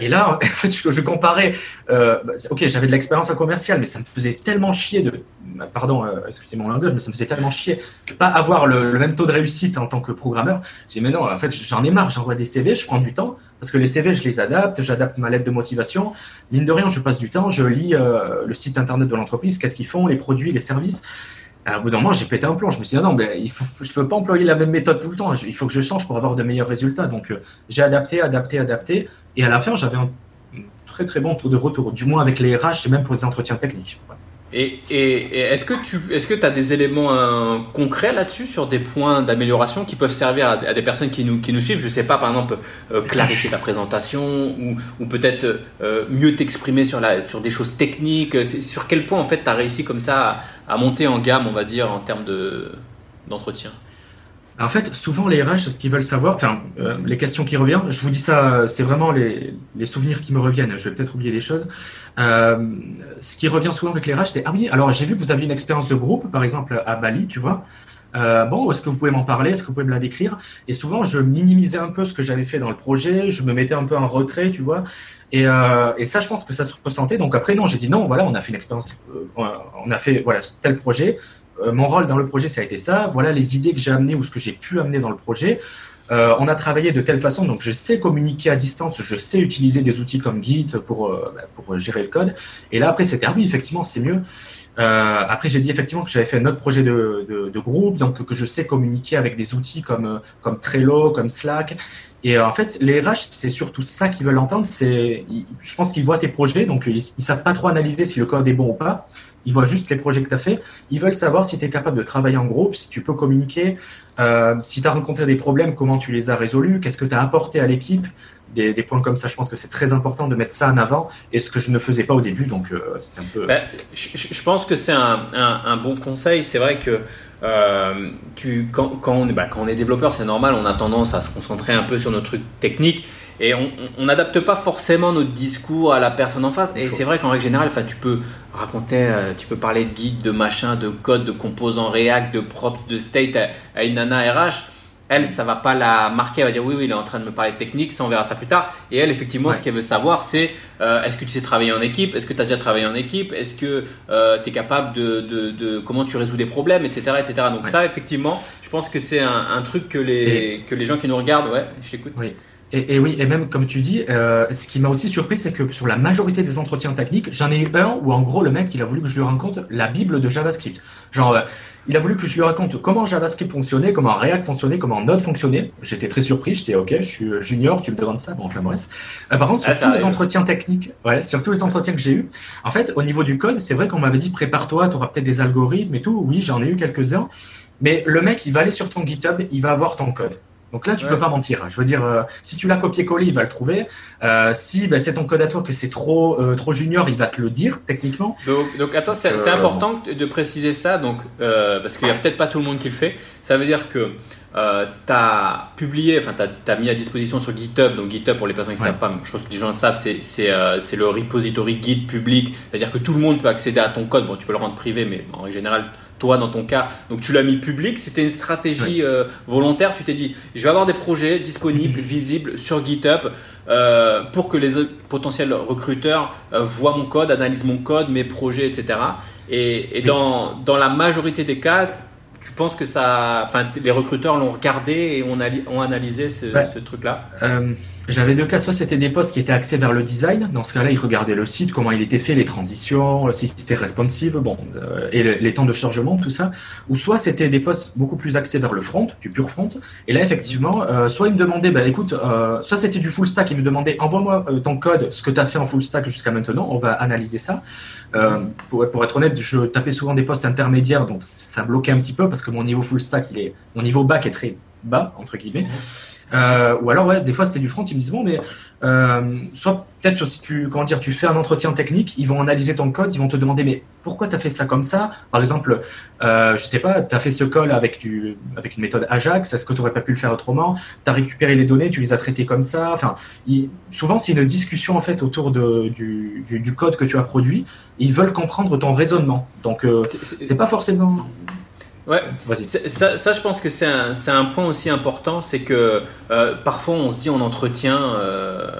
Et là, en fait, je, je comparais, bah, ok, j'avais de l'expérience en commercial, mais ça me faisait tellement chier de pardon, euh, excusez mon langage, mais ça me faisait tellement chier de pas avoir le, même taux de réussite en tant que programmeur. J'ai dit, mais non, en fait, j'en ai marre, j'envoie des CV, je prends du temps, parce que les CV, je les adapte, j'adapte ma lettre de motivation. Mine de rien, je passe du temps, je lis euh, le site internet de l'entreprise, qu'est-ce qu'ils font, les produits, les services. À bout d'un moment, j'ai pété un plomb. Je me suis dit, non, mais il faut, je peux pas employer la même méthode tout le temps. Il faut que je change pour avoir de meilleurs résultats. Donc, euh, j'ai adapté, adapté, adapté. Et à la fin, j'avais un très, très bon taux de retour, du moins avec les RH et même pour les entretiens techniques. Et, est-ce que tu est-ce que as des éléments euh, concrets là-dessus sur des points d'amélioration qui peuvent servir à, des personnes qui nous, qui nous suivent? Je sais pas, par exemple, euh, clarifier ta présentation ou, ou peut-être euh, mieux t'exprimer sur, sur des choses techniques. Sur quel point en fait tu as réussi comme ça à, à, monter en gamme, on va dire, en termes de, d'entretien? En fait, souvent les RH, ce qu'ils veulent savoir, enfin, euh, les questions qui reviennent, je vous dis ça, c'est vraiment les, souvenirs qui me reviennent. Je vais peut-être oublier des choses. Euh, ce qui revient souvent avec les RH, c'est ah oui, alors j'ai vu que vous aviez une expérience de groupe, par exemple à Bali, tu vois. Euh, bon, est-ce que vous pouvez m'en parler? Est-ce que vous pouvez me la décrire? Et souvent, je minimisais un peu ce que j'avais fait dans le projet, je me mettais un peu en retrait, tu vois. Et, ça, je pense que ça se ressentait. Donc après, non, j'ai dit non, voilà, on a fait une expérience, on a fait voilà tel projet mon rôle dans le projet, ça a été ça. Voilà les idées que j'ai amenées ou ce que j'ai pu amener dans le projet. Euh, on a travaillé de telle façon, donc je sais communiquer à distance, je sais utiliser des outils comme Git pour, euh, bah, gérer le code. Et là, après, c'était, ah oui, effectivement, c'est mieux. Euh, après, j'ai dit effectivement que j'avais fait un autre projet de, de, de, groupe, donc que je sais communiquer avec des outils comme, comme Trello, comme Slack. Et en fait, les RH, c'est surtout ça qu'ils veulent entendre. C'est, je pense qu'ils voient tes projets, donc ils, ils savent pas trop analyser si le code est bon ou pas. Ils voient juste les projets que tu as fait. Ils veulent savoir si tu es capable de travailler en groupe, si tu peux communiquer, euh, si tu as rencontré des problèmes, comment tu les as résolus, qu'est-ce que tu as apporté à l'équipe. Des, points comme ça, je pense que c'est très important de mettre ça en avant et ce que je ne faisais pas au début, donc euh, c'était un peu. Ben, je, pense que c'est un, bon conseil. C'est vrai que euh, tu, quand, quand, on, bah, quand on est développeur, c'est normal, on a tendance à se concentrer un peu sur nos trucs techniques et on n'adapte pas forcément notre discours à la personne en face. Et c'est vrai qu'en règle générale, tu peux raconter, euh, tu peux parler de guide, de machin, de code, de composants React, de props, de state à, une nana RH. Elle, ça va pas la marquer, elle va dire oui, oui, il est en train de me parler de technique, ça on verra ça plus tard. Et elle, effectivement, ce qu'elle veut savoir, c'est euh, est-ce que tu sais travailler en équipe, est-ce que tu as déjà travaillé en équipe, est-ce que euh, tu es capable de, de, comment tu résous des problèmes, etc. etc. Donc ça, effectivement, je pense que c'est un, truc que les, que les gens qui nous regardent, ouais, je t'écoute. Oui. Et, oui, et même comme tu dis, euh, ce qui m'a aussi surpris, c'est que sur la majorité des entretiens techniques, j'en ai eu un où en gros le mec, il a voulu que je lui raconte la Bible de JavaScript. Genre, euh, il a voulu que je lui raconte comment JavaScript fonctionnait, comment React fonctionnait, comment Node fonctionnait. J'étais très surpris, j'étais ok, je suis junior, tu me demandes ça. Bon, enfin bref. Euh, par contre, sur ah, tous les entretiens techniques, ouais, sur tous les entretiens que j'ai eu, en fait, au niveau du code, c'est vrai qu'on m'avait dit prépare-toi, tu auras peut-être des algorithmes et tout. Oui, j'en ai eu quelques-uns. Mais le mec, il va aller sur ton GitHub, il va avoir ton code. Donc là, tu peux pas mentir. Je veux dire, euh, si tu l'as copié-collé, il va le trouver. Euh, si bah, c'est ton code à toi que c'est trop euh, trop junior, il va te le dire techniquement. Donc, donc attends, c'est important de préciser ça, donc parce qu'il y a peut-être pas tout le monde qui le fait. Ça veut dire que tu as publié, enfin tu as, mis à disposition sur GitHub, donc GitHub pour les personnes qui ne savent pas, je pense que les gens le savent, c'est le repository Git public, c'est-à-dire que tout le monde peut accéder à ton code. Bon, tu peux le rendre privé, mais en règle générale, toi dans ton cas. Donc tu l'as mis public, c'était une stratégie euh, volontaire. Tu t'es dit, je vais avoir des projets disponibles, visibles sur GitHub euh, pour que les potentiels recruteurs euh, voient mon code, analysent mon code, mes projets, etc. Et, dans, dans la majorité des cas, tu penses que ça, enfin, les recruteurs l'ont regardé et ont, ont analysé ce, ce truc-là? J'avais deux cas, soit c'était des postes qui étaient axés vers le design, dans ce cas-là, ils regardaient le site, comment il était fait, les transitions, si c'était responsive, bon, euh, et les temps de chargement, tout ça, ou soit c'était des postes beaucoup plus axés vers le front, du pur front, et là, effectivement, euh, soit ils me demandaient, bah, écoute, euh, soit c'était du full stack, ils me demandaient, envoie-moi ton code, ce que tu as fait en full stack jusqu'à maintenant, on va analyser ça. Pour, pour, être honnête, je tapais souvent des postes intermédiaires, donc ça bloquait un petit peu, parce que mon niveau full stack, il est, mon niveau back est très bas, entre guillemets. Euh, ou alors, ouais, des fois c'était du front, ils me disent bon, mais euh, soit peut-être si tu, comment dire, tu fais un entretien technique, ils vont analyser ton code, ils vont te demander mais pourquoi tu as fait ça comme ça? Par exemple, euh, je sais pas, tu as fait ce call avec, du, avec une méthode Ajax, est-ce que tu n'aurais pas pu le faire autrement? Tu as récupéré les données, tu les as traitées comme ça? Enfin, souvent c'est une discussion en fait autour de, du, du, code que tu as produit. Ils veulent comprendre ton raisonnement. Donc, euh, c'est pas forcément. Ouais, ça, ça, je pense que c'est un, un, point aussi important, c'est que euh, parfois on se dit en entretien, euh,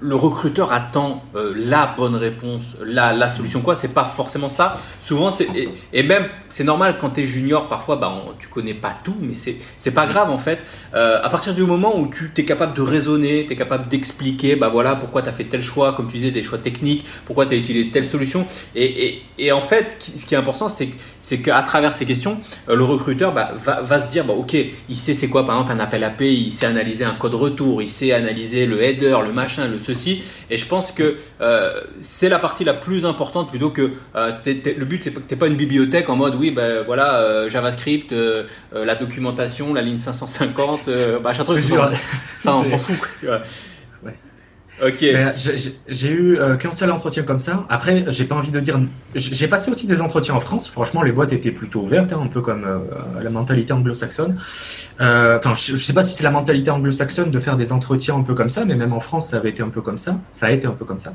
le recruteur attend euh, la bonne réponse, la, la solution quoi, c'est pas forcément ça. Souvent c'est et, même c'est normal quand tu es junior, parfois bah, tu connais pas tout, mais c'est pas grave en fait. à partir du moment où tu es capable de raisonner, tu es capable d'expliquer, bah voilà pourquoi tu as fait tel choix, comme tu disais, des choix techniques, pourquoi tu as utilisé telle solution, et, et, et en fait ce qui, ce qui est important c'est qu'à travers ces questions euh, le recruteur bah, va, se dire bah, ok, il sait c'est quoi par exemple un appel API, il sait analyser un code retour, il sait analyser le header, le machin, le ceci. Et je pense que euh, c'est la partie la plus importante plutôt que euh, le but c'est que tu pas une bibliothèque en mode oui, ben voilà, JavaScript, la documentation, la ligne 550, bah, un truc, ça, ça on s'en fout. Ok. J'ai eu euh, qu'un seul entretien comme ça. Après, j'ai pas envie de dire. J'ai passé aussi des entretiens en France. Franchement, les boîtes étaient plutôt ouvertes, hein, un peu comme euh, la mentalité anglo-saxonne. Euh, enfin, je, sais pas si c'est la mentalité anglo-saxonne de faire des entretiens un peu comme ça, mais même en France, ça avait été un peu comme ça. Ça a été un peu comme ça.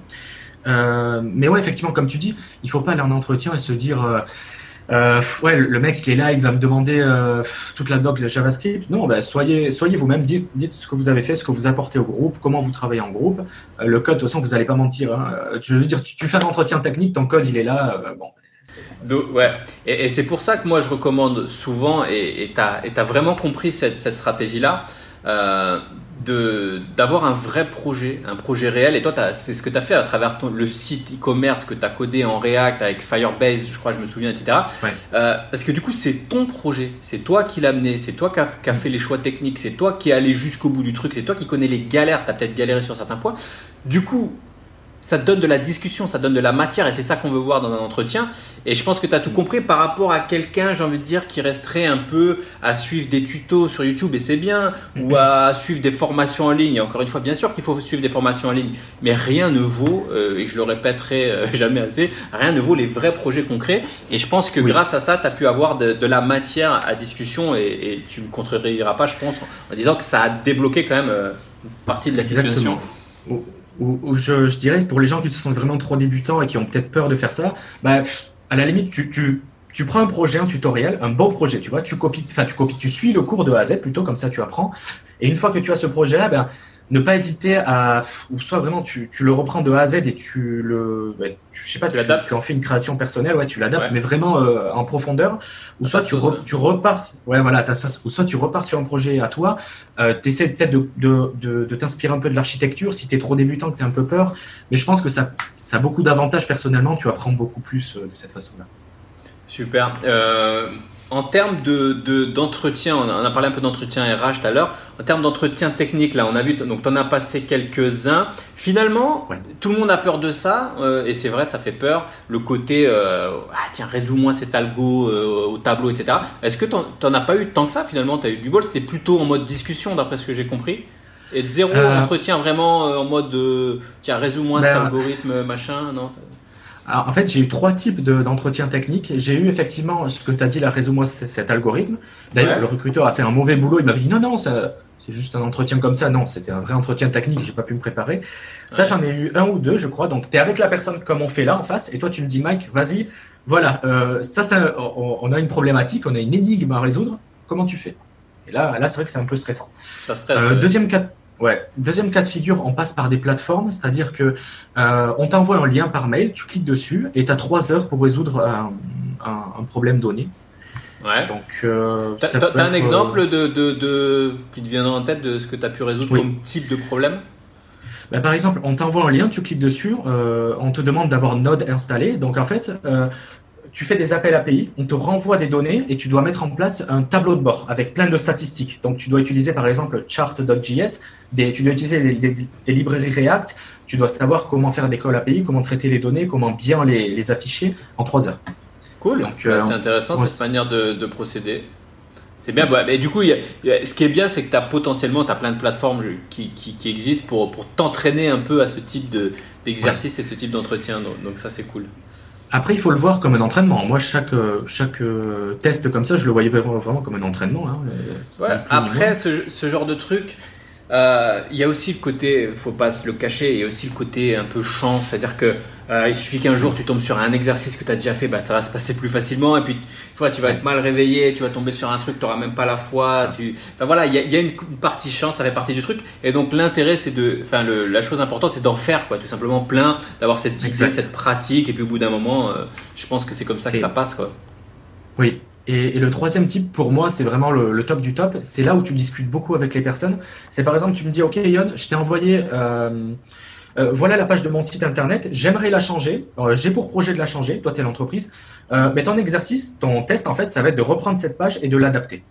mais ouais, effectivement, comme tu dis, il faut pas aller en entretien et se dire euh, ouais, le mec il est là, il va me demander euh, toute la doc de JavaScript. Non, bah, soyez, soyez vous-même, dites, ce que vous avez fait, ce que vous apportez au groupe, comment vous travaillez en groupe. Euh, le code, de toute façon, vous n'allez pas mentir. Hein. Je veux dire, tu, fais un entretien technique, ton code il est là. bon, ouais. Et, c'est pour ça que moi je recommande souvent, et tu as, vraiment compris cette, stratégie-là, d'avoir un vrai projet, un projet réel. Et toi, c'est ce que tu as fait à travers ton, le site e-commerce que tu as codé en React avec Firebase, je crois, je me souviens, etc. Euh, parce que du coup, c'est ton projet, c'est toi qui l'as mené, c'est toi qui as, fait les choix techniques, c'est toi qui es allé jusqu'au bout du truc, c'est toi qui connais les galères, tu as peut-être galéré sur certains points. Du coup, ça donne de la discussion, ça donne de la matière et c'est ça qu'on veut voir dans un entretien. Et je pense que tu as tout compris par rapport à quelqu'un, j'ai envie de dire, qui resterait un peu à suivre des tutos sur YouTube et c'est bien, ou à suivre des formations en ligne. encore une fois, bien sûr qu'il faut suivre des formations en ligne, mais rien ne vaut, euh, et je le répéterai euh, jamais assez, rien ne vaut les vrais projets concrets. Et je pense que grâce à ça, tu as pu avoir de, la matière à discussion et, tu ne me contrediras pas, je pense, en disant que ça a débloqué quand même euh, une partie de la situation ou, je, je, dirais pour les gens qui se sentent vraiment trop débutants et qui ont peut-être peur de faire ça, bah, à la limite, tu, prends un projet, un tutoriel, un bon projet, tu vois, tu copies, enfin tu copies, tu suis le cours de A à Z plutôt, comme ça tu apprends. Et une fois que tu as ce projet-là, ben, ne pas hésiter à, ou soit vraiment tu, tu, le reprends de A à Z et tu le, je sais pas, tu, tu, en fais une création personnelle, ouais, tu l'adaptes, mais vraiment euh, en profondeur, ou soit tu, tu repars, ouais, voilà, ou soit tu repars sur un projet à toi, euh, tu essaies peut-être de, de, de, de t'inspirer un peu de l'architecture, si tu es trop débutant, que tu as un peu peur, mais je pense que ça, ça a beaucoup d'avantages personnellement, tu apprends beaucoup plus euh, de cette façon-là. Super. En termes d'entretien, de, on a parlé un peu d'entretien RH tout à l'heure. En termes d'entretien technique, là, on a vu, donc tu en as passé quelques-uns. Finalement, tout le monde a peur de ça, euh, et c'est vrai, ça fait peur. Le côté, euh, ah, tiens, résous-moi cet algo euh, au tableau, etc. Est-ce que tu n'en as pas eu tant que ça finalement? Tu as eu du bol, c'était plutôt en mode discussion, d'après ce que j'ai compris Et de zéro entretien vraiment en mode, tiens, résous-moi cet ben, algorithme, machin, non? Alors, en fait, j'ai eu trois types d'entretien technique. J'ai eu effectivement ce que tu as dit, là, résous-moi cet algorithme. D'ailleurs, le recruteur a fait un mauvais boulot. Il m'avait dit non, non, c'est juste un entretien comme ça. Non, c'était un vrai entretien technique. J'ai pas pu me préparer. Ça, j'en ai eu un ou deux, je crois. Donc, tu es avec la personne comme on fait là en face, et toi, tu me dis, Mike, vas-y, voilà, euh, ça, ça on, a une problématique, on a une énigme à résoudre. Comment tu fais? Et là, là, c'est vrai que c'est un peu stressant. Ça stresse. Euh, deuxième cas. Ouais. Deuxième cas de figure, on passe par des plateformes, c'est-à-dire que euh, on t'envoie un lien par mail, tu cliques dessus et tu as trois heures pour résoudre un, problème donné. Ouais. Donc, euh, tu as, un exemple de, de, de, qui te vient en tête de ce que tu as pu résoudre comme type de problème? Bah, par exemple, on t'envoie un lien, tu cliques dessus, euh, on te demande d'avoir Node installé. Donc en fait, euh, tu fais des appels API, on te renvoie des données et tu dois mettre en place un tableau de bord avec plein de statistiques. Donc tu dois utiliser par exemple chart.js, tu dois utiliser des, librairies React, tu dois savoir comment faire des calls API, comment traiter les données, comment bien les, afficher en trois heures. Cool, euh, c'est intéressant cette manière de, procéder. C'est bien, mais du coup, ce qui est bien, c'est que tu as potentiellement as plein de plateformes qui, qui, existent pour, pour t'entraîner un peu à ce type d'exercice et ce type d'entretien. donc ça, c'est cool. Après, il faut le voir comme un entraînement. Moi, chaque, chaque test comme ça, je le voyais vraiment comme un entraînement. Hein. Ouais, après, ce, ce, genre de truc, euh, il y a aussi le côté, faut pas se le cacher, il y a aussi le côté un peu chance, c'est-à-dire que euh, il suffit qu'un jour tu tombes sur un exercice que tu as déjà fait, bah, ça va se passer plus facilement, et puis fois tu vas être mal réveillé, tu vas tomber sur un truc, tu n'auras même pas la foi, tu... voilà, il y a, une, partie chance, ça fait partie du truc, et donc l'intérêt c'est de, enfin la chose importante c'est d'en faire, quoi, tout simplement plein, d'avoir cette idée, cette pratique, et puis au bout d'un moment, euh, je pense que c'est comme ça que ça passe, quoi. Oui, et, le troisième type, pour moi, c'est vraiment le, top du top. C'est là où tu discutes beaucoup avec les personnes. C'est par exemple, tu me dis, OK, Yon, je t'ai envoyé, euh, euh, voilà la page de mon site internet, j'aimerais la changer, euh, j'ai pour projet de la changer, toi, tu es l'entreprise. mais ton exercice, ton test, en fait, ça va être de reprendre cette page et de l'adapter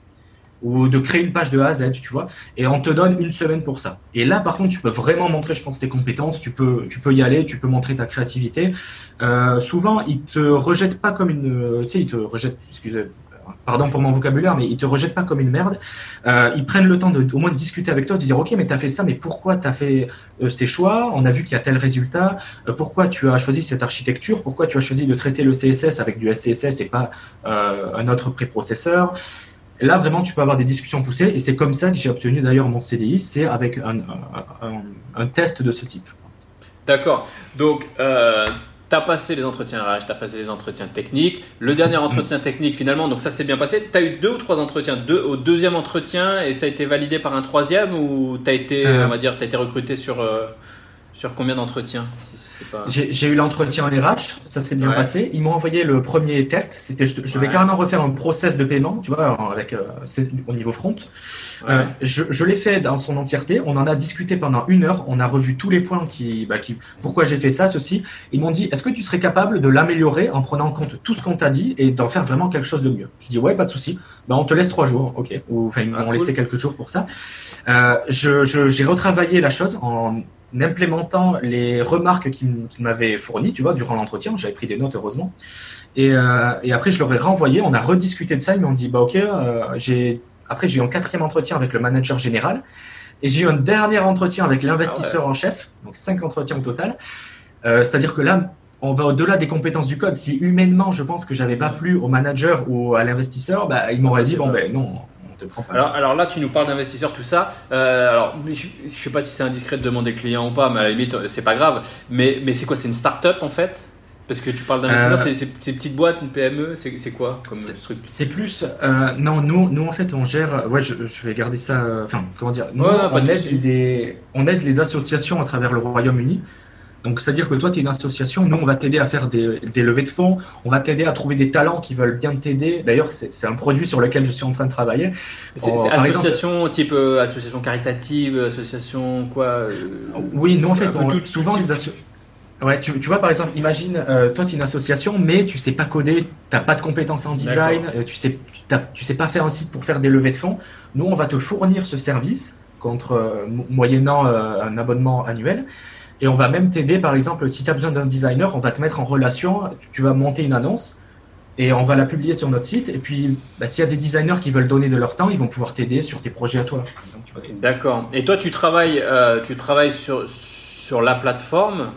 ou de créer une page de A à Z, tu vois, et on te donne une semaine pour ça. Et là, par contre, tu peux vraiment montrer, je pense, tes compétences, tu peux, tu peux y aller, tu peux montrer ta créativité. Euh, souvent, ils te rejettent pas comme une, tu sais, ils te rejettent, excusez, pardon pour mon vocabulaire, mais ils te rejettent pas comme une merde. Euh, ils prennent le temps de, au moins de discuter avec toi, de dire, ok, mais tu as fait ça, mais pourquoi tu as fait euh, ces choix? On a vu qu'il y a tel résultat. Euh, pourquoi tu as choisi cette architecture? Pourquoi tu as choisi de traiter le CSS avec du SCSS et pas un autre préprocesseur? Là, vraiment, tu peux avoir des discussions poussées et c'est comme ça que j'ai obtenu d'ailleurs mon CDI, c'est avec un, test de ce type. D'accord. Donc, euh, tu as passé les entretiens RH, tu as passé les entretiens techniques. Le dernier entretien technique, finalement, donc ça s'est bien passé. Tu as eu deux ou trois entretiens? Deux, au deuxième entretien et ça a été validé par un troisième ou tu as été, euh. on va dire, as été recruté sur. Euh, Sur combien d'entretiens J'ai eu l'entretien en RH, ça s'est bien passé. Ils m'ont envoyé le premier test. C'était, je, devais carrément refaire un process de paiement, tu vois, avec euh, au niveau front. Euh, je, je l'ai fait dans son entièreté. On en a discuté pendant une heure. On a revu tous les points qui, bah, qui pourquoi j'ai fait ça, ceci. Ils m'ont dit, est-ce que tu serais capable de l'améliorer en prenant en compte tout ce qu'on t'a dit et d'en faire vraiment quelque chose de mieux? Je dis ouais, pas de souci. Bah, on te laisse trois jours, ok. Ou enfin, ils ah, m'ont laissé quelques jours pour ça. Euh, je, j'ai retravaillé la chose en implémentant les remarques qu'il m'avait fournies, tu vois, durant l'entretien. J'avais pris des notes, heureusement. Et, euh, et, après, je leur ai renvoyé. On a rediscuté de ça. Ils m'ont dit, bah ok, euh, j'ai. Après, j'ai eu un quatrième entretien avec le manager général. Et j'ai eu un dernier entretien avec l'investisseur en chef. Donc, cinq entretiens au total. Euh, C'est-à-dire que là, on va au-delà des compétences du code. Si humainement, je pense que j'avais pas plu au manager ou à l'investisseur, bah, il m'aurait dit, bon, ben non, alors, alors, là, tu nous parles d'investisseurs, tout ça. Euh, alors, je, ne sais pas si c'est indiscret de demander client ou pas, mais à la limite, c'est pas grave. Mais, mais c'est quoi C'est une start-up en fait? Parce que tu parles d'investisseurs, euh, c'est une petite boîte, une PME, c'est quoi comme truc C'est plus. Euh, non, nous, nous, en fait, on gère. Ouais, je, vais garder ça. Enfin, comment dire Nous, on, aide des, on aide les associations à travers le Royaume-Uni donc, c'est-à-dire que toi, tu es une association, nous, on va t'aider à faire des, levées de fonds, on va t'aider à trouver des talents qui veulent bien t'aider. D'ailleurs, c'est un produit sur lequel je suis en train de travailler. C'est oh, association type euh, association caritative, association quoi euh, Oui, nous, en fait, souvent les associations. Ouais, tu, vois, par exemple, imagine, euh, toi, tu es une association, mais tu sais pas coder, tu n'as pas de compétences en design, tu sais, tu, sais pas faire un site pour faire des levées de fonds. Nous, on va te fournir ce service contre moyennant un abonnement annuel. Et on va même t'aider, par exemple, si tu as besoin d'un designer, on va te mettre en relation, tu, vas monter une annonce et on va la publier sur notre site. Et puis, bah, s'il y a des designers qui veulent donner de leur temps, ils vont pouvoir t'aider sur tes projets à toi. D'accord. Et toi, tu travailles, euh, tu travailles sur, sur la plateforme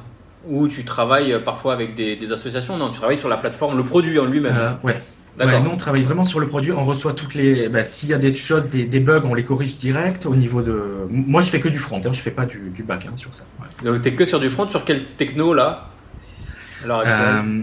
ou tu travailles parfois avec des, associations? Non, tu travailles sur la plateforme, le produit en lui-même. Euh, ouais. Ouais, nous, on travaille vraiment sur le produit. On reçoit toutes les. Bah, S'il y a des choses, des, des, bugs, on les corrige direct au niveau de. Moi, je fais que du front. Hein, je fais pas du, du back hein, sur ça. Donc, tu es que sur du front. Sur quel techno là? Euh,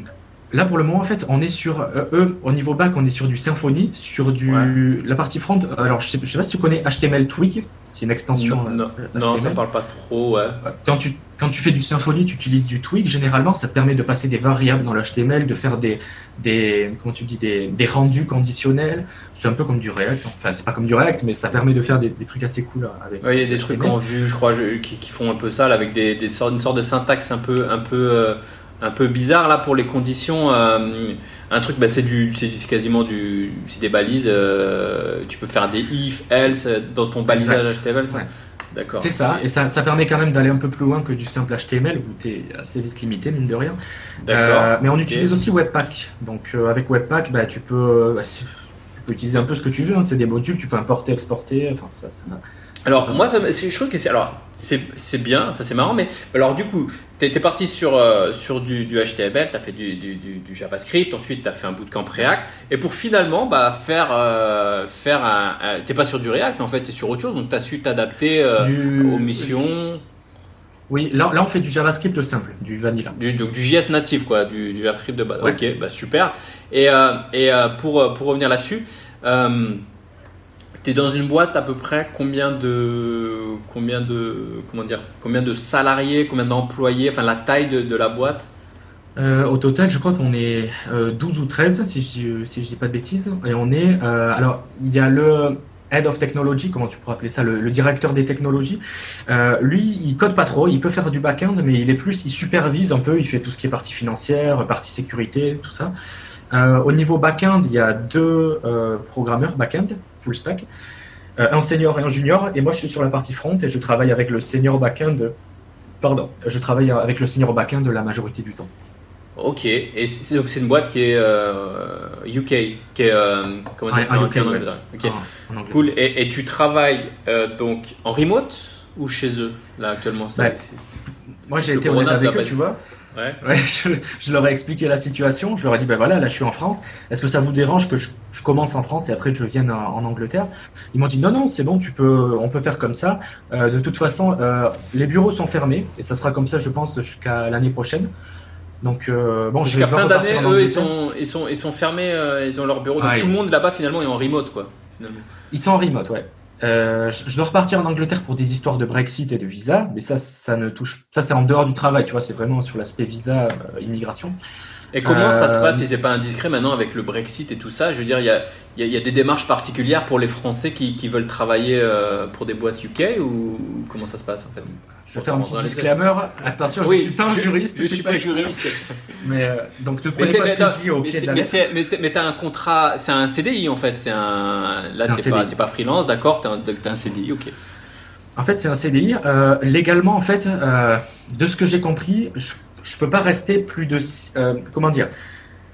Là, pour le moment, en fait, on est sur. Euh, eux, au niveau back, on est sur du Symfony. Sur du. La partie front. Alors, je sais, je sais pas si tu connais HTML Twig. C'est une extension. Non, non, euh, non ça parle pas trop. Ouais. Quand tu quand tu fais du Symfony, tu utilises du Twig. Généralement, ça te permet de passer des variables dans l'HTML, de faire des, des, comment tu dis, des, des rendus conditionnels. C'est un peu comme du React. Enfin, c'est pas comme du React, mais ça permet de faire des, des trucs assez cool avec. Oui, il y a des trucs en vue, je crois, qui, qui, font un peu ça, là, avec des, des sortes, une sorte de syntaxe un peu, un peu, euh, un peu bizarre là pour les conditions. Euh, un truc, bah, c'est du, c'est quasiment du, c'est des balises. Euh, tu peux faire des if, else dans ton balisage HTML. C'est ça, et ça, ça, permet quand même d'aller un peu plus loin que du simple HTML où tu es assez vite limité, mine de rien. Euh, mais on utilise aussi Webpack. Donc euh, avec Webpack, bah, tu, peux, bah, tu peux utiliser un peu ce que tu veux. Hein. C'est des modules, tu peux importer, exporter. Enfin, ça, ça, alors, moi, ça, je trouve que c'est, alors, c'est, bien, enfin, c'est marrant, mais alors, du coup, tu étais parti sur, euh, sur du, du HTML, tu as fait du, du, du, JavaScript, ensuite tu as fait un bootcamp React, et pour finalement bah, faire, euh, faire un. tu pas sur du React, mais en fait, tu es sur autre chose, donc tu as su t'adapter euh, aux missions. Oui, là, là, on fait du JavaScript simple, du vanilla. Du, donc du JS natif, quoi, du, JavaScript de base. Ok, bah, super. Et, et pour, pour revenir là-dessus, tu es dans une boîte à peu près combien de combien de comment dire combien de salariés, combien d'employés, enfin la taille de, la boîte? Euh, Au total, je crois qu'on est 12 euh, ou 13 si je si je dis pas de bêtises et on est euh, alors il y a le Head of Technology, comment tu pourrais appeler ça, le, directeur des technologies. lui, il code pas trop, il peut faire du back-end, mais il est plus, il supervise un peu, il fait tout ce qui est partie financière, partie sécurité, tout ça. Euh, au niveau back-end, il y a deux euh, programmeurs back-end, full stack, euh, un senior et un junior. Et moi, je suis sur la partie front et je travaille avec le senior back-end. Pardon, je travaille avec le senior back-end la majorité du temps. Ok, et c'est, donc c'est une boîte qui est UK, qui est comment dire, UK, en anglais. Cool. Et, tu travailles donc en remote ou chez eux là actuellement? Bah, Moi, j'ai été honnête avec eux, tu vois. Ouais. je, leur ai expliqué la situation. Je leur ai dit, ben voilà, là je suis en France. Est-ce que ça vous dérange que je, commence en France et après que je vienne en, Angleterre? Ils m'ont dit, non, non, c'est bon, tu peux, on peut faire comme ça. Euh, de toute façon, euh, les bureaux sont fermés et ça sera comme ça, je pense, jusqu'à l'année prochaine. Donc euh, bon, jusqu'à fin d'année, eux, ils sont, ils sont, ils sont fermés, ils ont leur bureau. Donc tout le monde là-bas finalement est en remote, quoi. Ils sont en remote, ouais. Je dois repartir en Angleterre pour des histoires de Brexit et de visa, mais ça, ça ne touche, ça c'est en dehors du travail, tu vois, c'est vraiment sur l'aspect visa, immigration. Et comment ça se passe si c'est pas indiscret maintenant avec le Brexit et tout ça? Je veux dire, il y a, y a, des démarches particulières pour les Français qui, qui veulent travailler pour des boîtes UK ou comment ça se passe en fait? Je vais faire un petit disclaimer. Attention, je ne suis pas un juriste. Je, ne suis pas juriste. Mais euh, donc ne prenez pas ce que je dis au pied de la Mais, tu as un contrat, c'est un CDI en fait. C'est un. Là, tu n'es pas, freelance, d'accord Tu as, un CDI, ok. En fait, c'est un CDI. Euh, légalement, en fait, euh, de ce que j'ai compris, je ne peux pas rester plus de. comment dire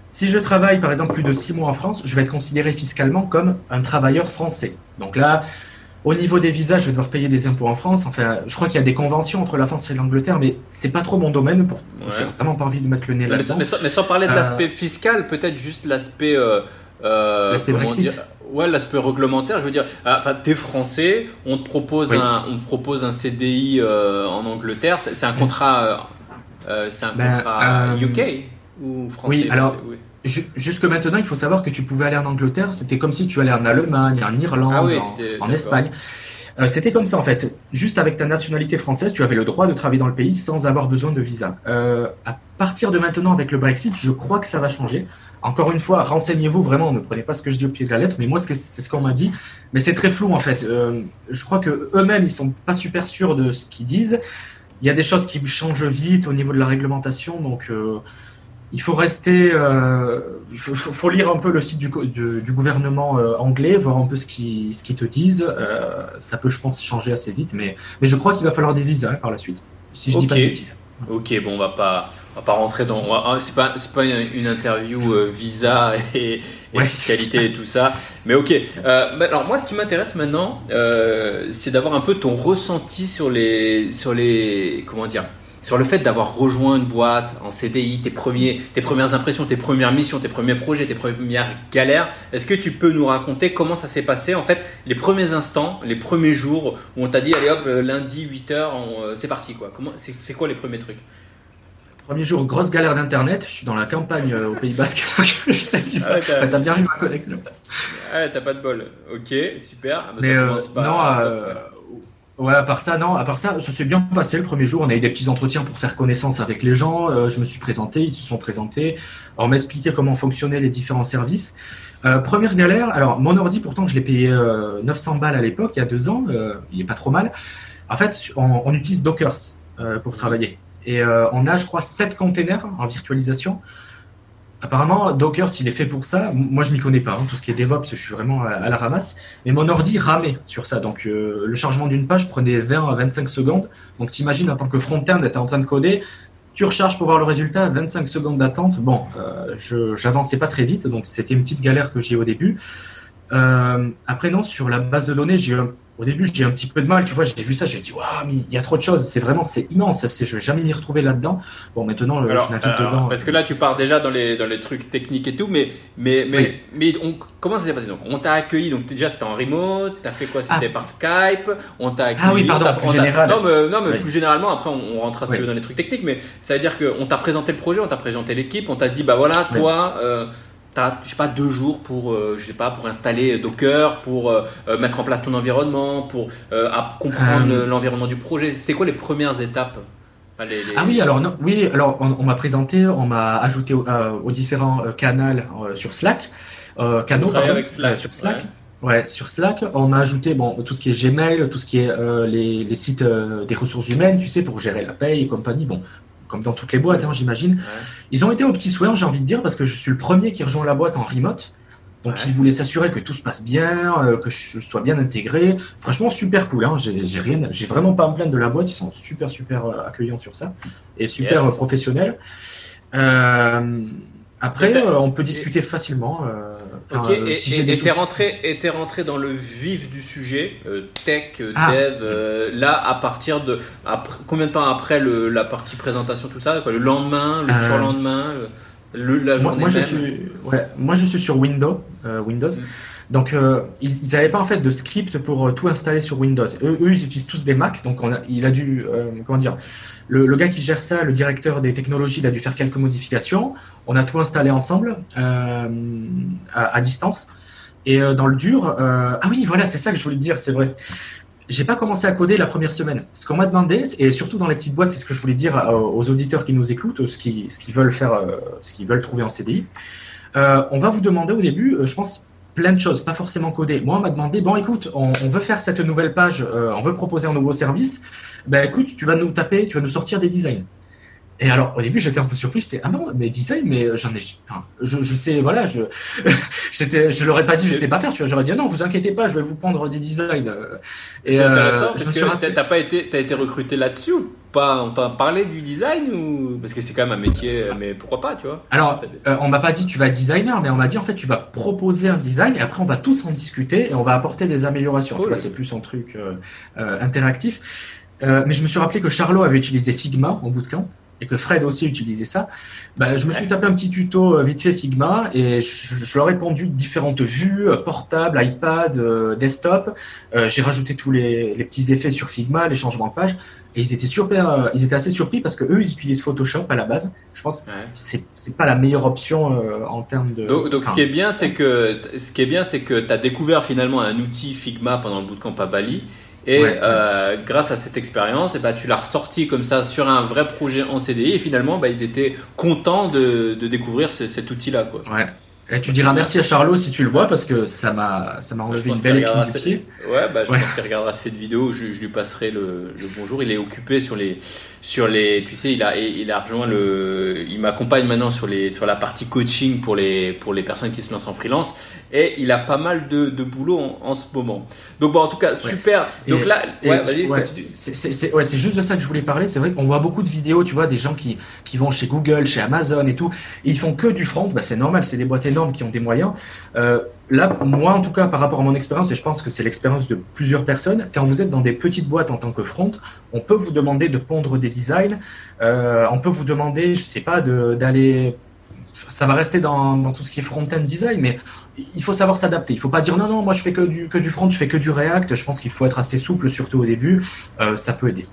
si je travaille par exemple plus de 6 mois en France, je vais être considéré fiscalement comme un travailleur français. Donc là, au niveau des visas, je vais devoir payer des impôts en France. Enfin, je crois qu'il y a des conventions entre la France et l'Angleterre, mais c'est pas trop mon domaine. Pour, j'ai vraiment pas envie de mettre le nez là-dedans. Mais, mais, sans parler de euh, l'aspect fiscal, peut-être juste l'aspect. Euh, euh l'aspect Brexit. ouais, l'aspect réglementaire. Je veux dire, ah, enfin, t'es français, on te propose un, on te propose un CDI euh, en Angleterre. C'est un contrat, c'est un ben, contrat UK ou français. Oui, alors. Jusque maintenant, il faut savoir que tu pouvais aller en Angleterre, c'était comme si tu allais en Allemagne, en Irlande, ah en, Espagne. Euh, c'était comme ça en fait. Juste avec ta nationalité française, tu avais le droit de travailler dans le pays sans avoir besoin de visa. Euh, à partir de maintenant, avec le Brexit, je crois que ça va changer. Encore une fois, renseignez-vous vraiment, ne prenez pas ce que je dis au pied de la lettre, mais moi c'est ce qu'on m'a dit. Mais c'est très flou en fait. Euh, je crois que eux-mêmes ils sont pas super sûrs de ce qu'ils disent. Il y a des choses qui changent vite au niveau de la réglementation, donc il faut rester, euh, il faut, lire un peu le site du, du, gouvernement euh, anglais, voir un peu ce qu'ils ce te disent. Euh, ça peut, je pense, changer assez vite, mais, mais je crois qu'il va falloir des visas hein, par la suite, si je dis pas de bêtises. Ok, bon, on va pas, on va pas rentrer dans. C'est pas, c'est pas une, interview visa et, fiscalité et tout ça. Mais ok. alors moi, ce qui m'intéresse maintenant, c'est d'avoir un peu ton ressenti sur les, sur les, comment dire, sur le fait d'avoir rejoint une boîte en CDI, tes, premiers, tes premières impressions, tes premières missions, tes premiers projets, tes premières galères. Est-ce que tu peux nous raconter comment ça s'est passé en fait, les premiers instants, les premiers jours où on t'a dit allez hop, euh, lundi 8h, euh, c'est parti quoi. Comment, c'est, quoi les premiers trucs? Premier jour, grosse galère d'internet. Je suis dans la campagne euh, au Pays Basque. ah t'as... bien vu ma connexion. Ah, t'as pas de bol. Ok, super. Ah, bah, Mais, non, Ouais, à part ça, non, à part ça, ça s'est bien passé le premier jour. On a eu des petits entretiens pour faire connaissance avec les gens. Euh, je me suis présenté, ils se sont présentés. On m'a expliqué comment fonctionnaient les différents services. Euh, première galère, alors mon ordi, pourtant, je l'ai payé 900 euh, balles à l'époque, il y a deux ans. il est pas trop mal. En fait, on, on utilise Dockers pour travailler. Et on a, je crois, 7 containers en virtualisation. Apparemment, Docker, s'il est fait pour ça, moi je m'y connais pas, hein, tout ce qui est DevOps, je suis vraiment à, la ramasse, mais mon ordi ramait sur ça. Donc euh, le chargement d'une page prenait 20 à 25 secondes. Donc t'imagines en tant que front-end, tu en train de coder, tu recharges pour voir le résultat, 25 secondes d'attente. Bon, euh, je j'avançais pas très vite, donc c'était une petite galère que j'ai au début. Euh, après non, sur la base de données, j'ai au début, j'ai un petit peu de mal, tu vois, j'ai vu ça, j'ai dit, waouh, mais il y a trop de choses, c'est vraiment, c'est immense, c'est, je vais jamais m'y retrouver là-dedans. Bon, maintenant, je navigue dedans. Parce que là, tu pars déjà dans les, dans les trucs techniques et tout, mais, mais, mais, mais on, comment ça s'est passé? Donc, on t'a accueilli, donc déjà, c'était en remote, t'as fait quoi? C'était ah. par Skype, on t'a accueilli. Ah oui, pardon, plus général. Non, mais, non, mais plus généralement, après, on, on rentrera dans les trucs techniques, mais ça veut dire qu'on t'a présenté le projet, on t'a présenté l'équipe, on t'a dit, bah voilà, toi, euh, as, je sais pas, deux jours pour, euh, je sais pas, pour installer Docker, pour euh, euh, mettre en place ton environnement, pour comprendre l'environnement du projet. C'est quoi les premières étapes? Ah oui, alors non, oui, alors on, m'a présenté, on m'a ajouté aux différents canaux sur Slack, canaux avec Slack. sur Slack. Ouais. sur Slack, on m'a ajouté bon, tout ce qui est Gmail, tout ce qui est les, les, sites des ressources humaines, tu sais, pour gérer la paye et compagnie. Bon, comme dans toutes les boîtes, hein, j'imagine. Ils ont été aux petits soins, j'ai envie de dire, parce que je suis le premier qui rejoint la boîte en remote. Donc ils voulaient s'assurer que tout se passe bien, euh, que je sois bien intégré. Franchement, super cool. Hein. J'ai rien, j'ai vraiment pas à me plaindre de la boîte. Ils sont super super euh, accueillants sur ça et super euh, professionnels. Après, on peut discuter facilement. Ok, et, si rentré, rentré dans le vif du sujet, euh, tech, euh, ah. dev, euh, là, à partir de. Après, combien de temps après le, la partie présentation, tout ça quoi, Le lendemain, le surlendemain, le, la journée moi, je suis, ouais, moi, je suis sur Windows. Windows. Mm. Donc, ils n'avaient pas en fait de script pour tout installer sur Windows. Eux, ils utilisent tous des Mac, donc on a, il a dû, comment dire, le, gars qui gère ça, le directeur des technologies, il a dû faire quelques modifications. On a tout installé ensemble euh, à, distance. Et dans le dur, ah oui, voilà, c'est ça que je voulais dire, c'est vrai. J'ai pas commencé à coder la première semaine. Ce qu'on m'a demandé, et surtout dans les petites boîtes, c'est ce que je voulais dire aux auditeurs qui nous écoutent, ce qu'ils veulent faire, ce qu'ils veulent trouver en CDI. on va vous demander au début, je pense, plein de choses, pas forcément codées. Moi, on m'a demandé, bon, écoute, on, veut faire cette nouvelle page, on veut proposer un nouveau service. Ben, écoute, tu vas nous taper, tu vas nous sortir des designs. Et alors, au début, j'étais un peu surpris. J'étais, ah non, mais design, mais euh, j'en ai. Enfin, je, je sais, voilà, je. j'étais, je l'aurais pas dit, je sais pas faire. Tu vois, j'aurais dit, ah non, vous inquiétez pas, je vais vous prendre des designs. Et c'est intéressant, euh, parce que t'as pas été, t'as été recruté là-dessus ou pas? On t'a parlé du design ou? Parce que c'est quand même un métier, mais pourquoi pas, tu vois? Alors, euh, on m'a pas dit tu vas être designer, mais on m'a dit en fait tu vas proposer un design et après on va tous en discuter et on va apporter des améliorations. Tu vois, c'est plus un truc interactif. mais je me suis rappelé que Charlot avait utilisé Figma en bootcamp et que Fred aussi utilisait ça, bah, je me suis tapé un petit tuto euh, vite fait Figma et je, leur ai pondu différentes vues, euh, portable, iPad, euh, desktop. j'ai rajouté tous les, petits effets sur Figma, les changements de page. Et ils étaient super, ils étaient assez surpris parce que eux ils utilisent Photoshop à la base. Je pense que c'est c'est pas la meilleure option en termes de. Donc, ce qui est bien c'est que ce qui est bien c'est que tu as découvert finalement un outil Figma pendant le bootcamp à Bali et euh, grâce à cette expérience, et eh ben, tu l'as ressorti comme ça sur un vrai projet en CDI. Et finalement, bah, ils étaient contents de, de découvrir cet outil-là. Quoi. Ouais. Et tu diras merci à Charlot si tu le vois parce que ça m'a ça m'a enlevé une belle épine. Ouais, bah, je pense qu'il regardera cette vidéo. Je, je lui passerai le, le, bonjour. Il est occupé sur les sur les, tu sais, il a, il a rejoint le, il m'accompagne maintenant sur les, sur la partie coaching pour les, pour les personnes qui se lancent en freelance et il a pas mal de, de boulot en, ce moment. Donc bon, en tout cas, super. Donc là, ouais, c'est juste de ça que je voulais parler. C'est vrai qu'on voit beaucoup de vidéos, tu vois, des gens qui, qui vont chez Google, chez Amazon et tout, et ils font que du front. Bah, c'est normal, c'est des boîtes énormes qui ont des moyens. Euh, là, moi en tout cas, par rapport à mon expérience, et je pense que c'est l'expérience de plusieurs personnes, quand vous êtes dans des petites boîtes en tant que front, on peut vous demander de pondre des designs, euh, on peut vous demander, je sais pas, d'aller ça va rester dans, tout ce qui est front-end design, mais il faut savoir s'adapter. Il ne faut pas dire non, non, moi je fais que du, que du front, je fais que du React. Je pense qu'il faut être assez souple, surtout au début. Euh, ça peut aider.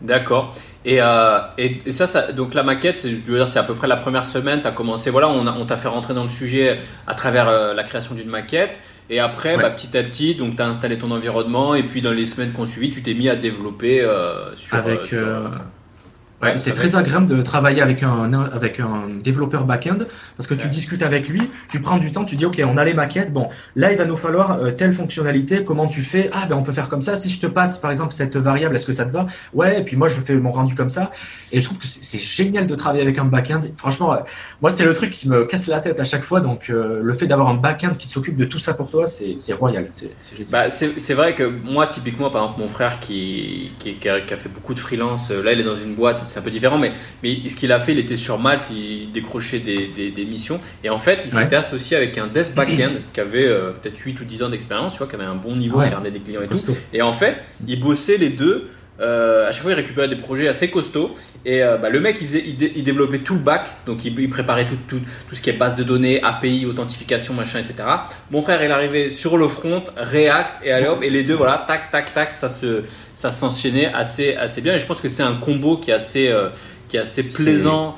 D'accord. Euh, et, et, ça, ça, donc la maquette, je veux dire, c'est à peu près la première semaine. Tu as commencé, voilà, on, on t'a fait rentrer dans le sujet à travers euh, la création d'une maquette. Et après, bah, petit à petit, donc tu as installé ton environnement. Et puis dans les semaines qu'on suivi, tu t'es mis à développer euh, sur. Avec, Ouais, c'est très agréable de travailler avec un, avec un développeur back-end parce que tu discutes avec lui, tu prends du temps, tu dis ok, on a les maquettes, bon, là il va nous falloir euh, telle fonctionnalité, comment tu fais? Ah ben on peut faire comme ça. Si je te passe par exemple cette variable, est-ce que ça te va? Ouais, et puis moi je fais mon rendu comme ça. Et je trouve que c'est génial de travailler avec un back-end. Franchement, euh, moi c'est le truc qui me casse la tête à chaque fois. Donc euh, le fait d'avoir un back-end qui s'occupe de tout ça pour toi, c'est royal. C'est bah, c'est vrai que moi typiquement par exemple mon frère qui, qui, qui, a, qui a fait beaucoup de freelance, là il est dans une boîte c'est un peu différent, mais, mais ce qu'il a fait, il était sur Malte, il décrochait des, des, missions. Et en fait, il s'était associé avec un dev backend qui avait euh, peut-être 8 ou 10 ans d'expérience, tu vois, qui avait un bon niveau, qui avait des clients et tout. Et en fait, il bossait les deux. Euh, à chaque fois, il récupérait des projets assez costauds. Et euh, bah, le mec, il, faisait, il, développait tout le bac. Donc, il, préparait tout, tout, tout, ce qui est base de données, API, authentification, machin, etc. Mon frère, il arrivait sur le front, React, et allez hop. Et les deux, voilà, tac, tac, tac, ça se, ça s'enchaînait assez, assez bien. Et je pense que c'est un combo qui est assez, euh, qui est assez plaisant.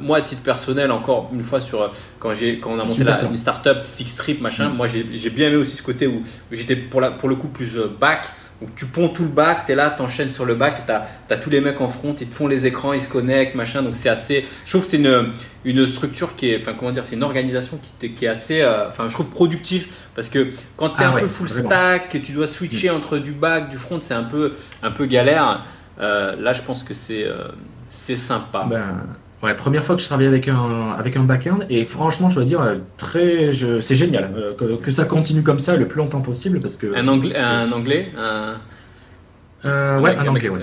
moi, à titre personnel, encore une fois, sur quand, j'ai, quand on a monté la, une startup, Fixtrip, machin, mm. moi, j'ai, bien aimé aussi ce côté où j'étais pour, la, pour le coup plus back tu ponds tout le bac, tu es là, t'enchaînes sur le bac, tu as, tous les mecs en front, ils te font les écrans, ils se connectent, machin. Donc c'est assez. Je trouve que c'est une, une structure qui est. Enfin, comment dire, c'est une organisation qui, qui est assez. Euh, enfin, je trouve productif parce que quand tu es ah un peu full stack, et tu dois switcher mm. entre du bac, du front, c'est un peu, un peu galère. Euh, là, je pense que c'est euh, c'est sympa. Ben, Ouais, première fois que je travaille avec un, avec un back-end et franchement, je dois dire, euh, très, je, c'est génial euh, que, que, ça continue comme ça le plus longtemps possible parce que. Un anglais, un anglais, un... Euh, ouais, un, anglais. ouais.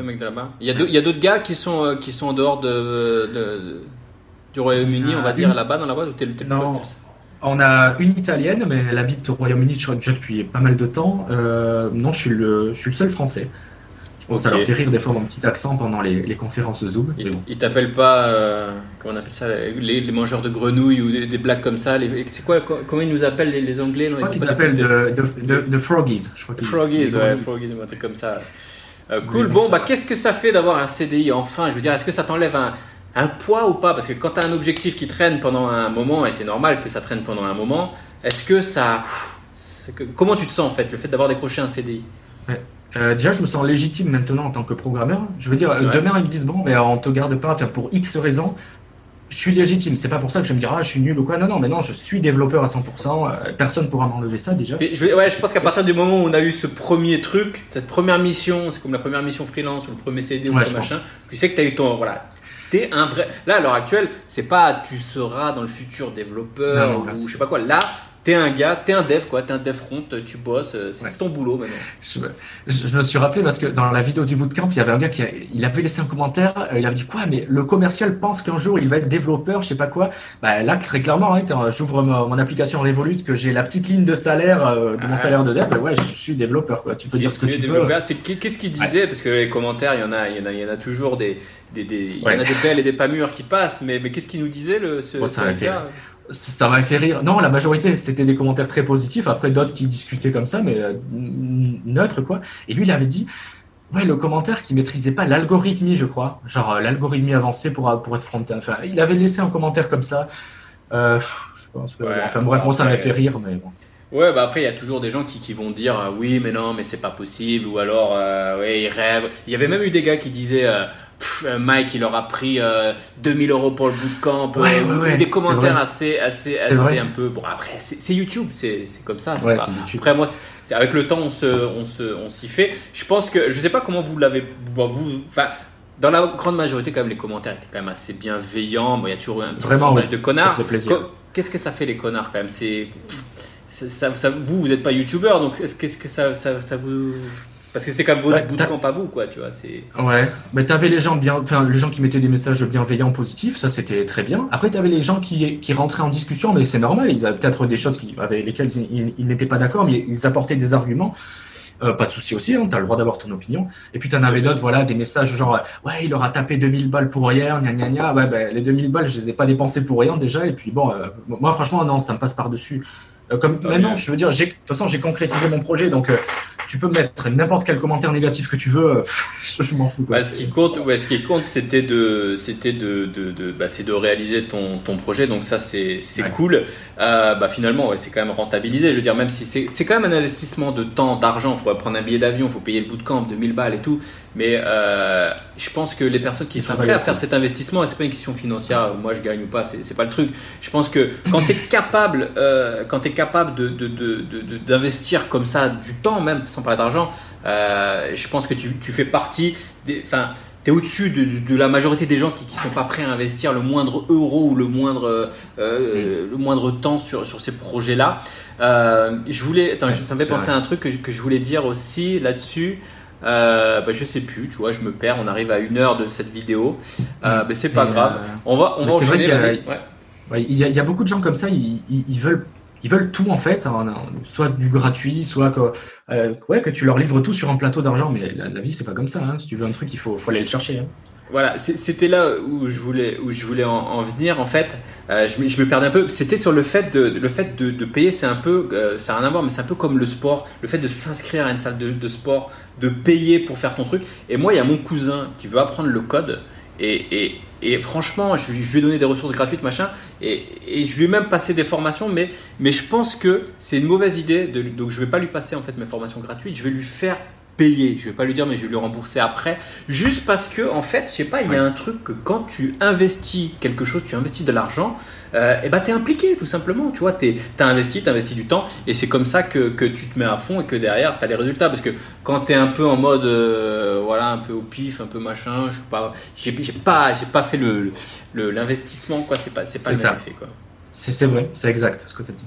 Il y a d'autres gars qui sont, euh, qui sont en dehors de, de, du Royaume-Uni, on va dire là-bas dans la boîte ou le Non. On a une italienne, mais elle habite au Royaume-Uni déjà depuis pas mal de temps. Euh, non, je suis, le, je suis le seul français. Bon, ça leur fait rire des fois mon petit accent pendant les, les conférences Zoom. Ils bon, t'appellent pas, euh, comment on appelle ça, les, les, mangeurs de grenouilles ou des, blagues comme ça. C'est quoi, comment ils nous appellent les, Anglais Je crois qu'ils appellent de, Froggies. Je crois froggies, ouais, Froggies, un truc comme ça. Euh, cool. bon, bah, qu'est-ce que ça fait d'avoir un CDI enfin? Je veux dire, est-ce que ça t'enlève un, un, poids ou pas? Parce que quand tu as un objectif qui traîne pendant un moment, et c'est normal que ça traîne pendant un moment, est-ce que ça comment tu te sens en fait, le fait d'avoir décroché un CDI euh, déjà, je me sens légitime maintenant en tant que programmeur. Je veux dire, demain, ils me disent, bon, mais on te garde pas, enfin, pour X raisons, je suis légitime. C'est pas pour ça que je me dire, ah, je suis nul ou quoi. Non, non, mais non, je suis développeur à 100%. Euh, personne pourra m'enlever ça déjà. je, ouais, je pense qu'à partir du moment où on a eu ce premier truc, cette première mission, c'est comme la première mission freelance ou le premier CD ou le machin, tu sais que tu as eu ton. Voilà. T'es un vrai. Là, à l'heure actuelle, c'est pas tu seras dans le futur développeur ou je sais pas quoi. Là, T'es un gars, t'es un dev quoi, t'es un dev front, tu bosses, euh, c'est ton boulot maintenant. Je, me suis rappelé parce que dans la vidéo du bootcamp, il y avait un gars qui il avait laissé un commentaire, euh, il avait dit quoi, mais le commercial pense qu'un jour il va être développeur, je sais pas quoi. Bah, là, très clairement, hein, quand j'ouvre mon, application Revolut, que j'ai la petite ligne de salaire euh, de mon salaire de dev, ouais, je suis développeur quoi. Tu peux dire ce que tu veux. Qu'est-ce qu'il disait? Parce que les commentaires, il y en a, il y en a, il y en a toujours des, des, il y en a des belles et des pas mûres qui passent, mais, mais qu'est-ce qu'il nous disait le, ce, gars? Ça m'a fait rire. Non, la majorité, c'était des commentaires très positifs. Après, d'autres qui discutaient comme ça, mais euh, neutre, quoi. Et lui, il avait dit, ouais, le commentaire qui maîtrisait pas l'algorithmie, je crois. Genre, euh, l'algorithmie avancée pour, pour être front-end. Enfin, il avait laissé un commentaire comme ça. Euh, je pense que, enfin, bref, moi, ça m'a fait rire, mais bon. Ouais, bah après, il y a toujours des gens qui, qui vont dire oui, mais non, mais c'est pas possible, ou alors, ouais, ils rêvent. Il y avait même eu des gars qui disaient euh, Mike, il aura pris 2000 euh, euros pour le bootcamp. Euh, des commentaires assez, assez, assez un peu. Bon, après, c'est YouTube, c'est comme ça. Après, moi, avec le temps, on se, on se, on s'y fait. Je pense que, je sais pas comment vous l'avez, vous, enfin, dans la grande majorité, quand même, les commentaires étaient quand même assez bienveillants. Bon, il y a toujours un petit pourcentage de connards. Qu'est-ce que ça fait les connards quand même? C'est ça, vous, vous n'êtes pas youtubeur, donc est-ce que ça, ça, ça vous parce que c'était comme votre bout de camp à vous, quoi, tu vois. Ouais, mais t'avais les gens bien, enfin, les gens qui mettaient des messages bienveillants, positifs, ça c'était très bien. Après, t'avais les gens qui, qui rentraient en discussion, mais c'est normal, ils avaient peut-être des choses qui, avec lesquelles ils, n'étaient pas d'accord, mais ils apportaient des arguments. Euh, pas de souci aussi, hein, tu as le droit d'avoir ton opinion. Et puis tu en avais d'autres, voilà, des messages genre ouais, il aura tapé 2000 balles pour rien, gna gna gna. Ouais, ben, les 2000 balles, je les ai pas dépensées pour rien déjà. Et puis bon, euh, moi franchement, non, ça me passe par-dessus. Euh, comme maintenant, je veux dire, de toute façon, j'ai concrétisé mon projet, donc tu peux mettre n'importe quel commentaire négatif que tu veux, je, m'en fous. Bah, ce qui compte, ouais, ce qui compte, c'était de, c'était de, de, de, bah, c'est de réaliser ton, ton projet. Donc ça, c'est, c'est cool. Euh, bah finalement, ouais, c'est quand même rentabilisé. Je veux dire, même si c'est, c'est quand même un investissement de temps, d'argent. Il faut prendre un billet d'avion, il faut payer le bootcamp, 2000 balles et tout. Mais euh, je pense que les personnes qui sont prêtes à faire cet investissement, c'est pas une question financière. Moi, je gagne ou pas, c'est, c'est pas le truc. Je pense que quand tu es capable, euh, quand es capable de, de, de, d'investir comme ça du temps même sans parler d'argent, euh, je pense que tu, tu fais partie des. Enfin, tu es au-dessus de, la majorité des gens qui ne sont pas prêts à investir le moindre euro ou le moindre, euh, le moindre temps sur, sur ces projets-là. Euh, je voulais, attends, ça me fait penser à un truc que, que je voulais dire aussi là-dessus. Euh, bah, je sais plus, tu vois, je me perds. On arrive à une heure de cette vidéo, euh, mais c'est pas grave. on va, on va enchaîner. Il y, a, il y, a beaucoup de gens comme ça, ils, ils veulent ils veulent tout en fait, soit du gratuit, soit que, euh, ouais, que tu leur livres tout sur un plateau d'argent. Mais la, vie, c'est pas comme ça. Hein. Si tu veux un truc, il faut, faut aller le chercher. Hein. Voilà, c'était là où je voulais, où je voulais en, venir en fait. Euh, je, me perdais un peu. C'était sur le fait de, le fait de payer. C'est un peu, euh, ça n'a rien à voir, mais c'est un peu comme le sport. Le fait de s'inscrire à une salle de, de, sport, de payer pour faire ton truc. Et moi, il y a mon cousin qui veut apprendre le code. Et, franchement, je, lui ai donné des ressources gratuites, machin, et, et, je lui ai même passé des formations, mais, je pense que c'est une mauvaise idée, de, donc je vais pas lui passer en fait mes formations gratuites, je vais lui faire payer. Je vais pas lui dire, mais je vais lui rembourser après. Juste parce que, en fait, je sais pas, il y a un truc que quand tu investis quelque chose, tu investis de l'argent, euh, et bah tu es impliqué tout simplement. Tu vois, tu as investi, tu investi du temps, et c'est comme ça que, que, tu te mets à fond et que derrière tu as les résultats. Parce que quand tu es un peu en mode, euh, voilà, un peu au pif, un peu machin, je pas, j'ai pas, j'ai pas fait le l'investissement, quoi. C'est pas, c'est pas le même effet, quoi. C'est vrai, c'est exact ce que tu as dit.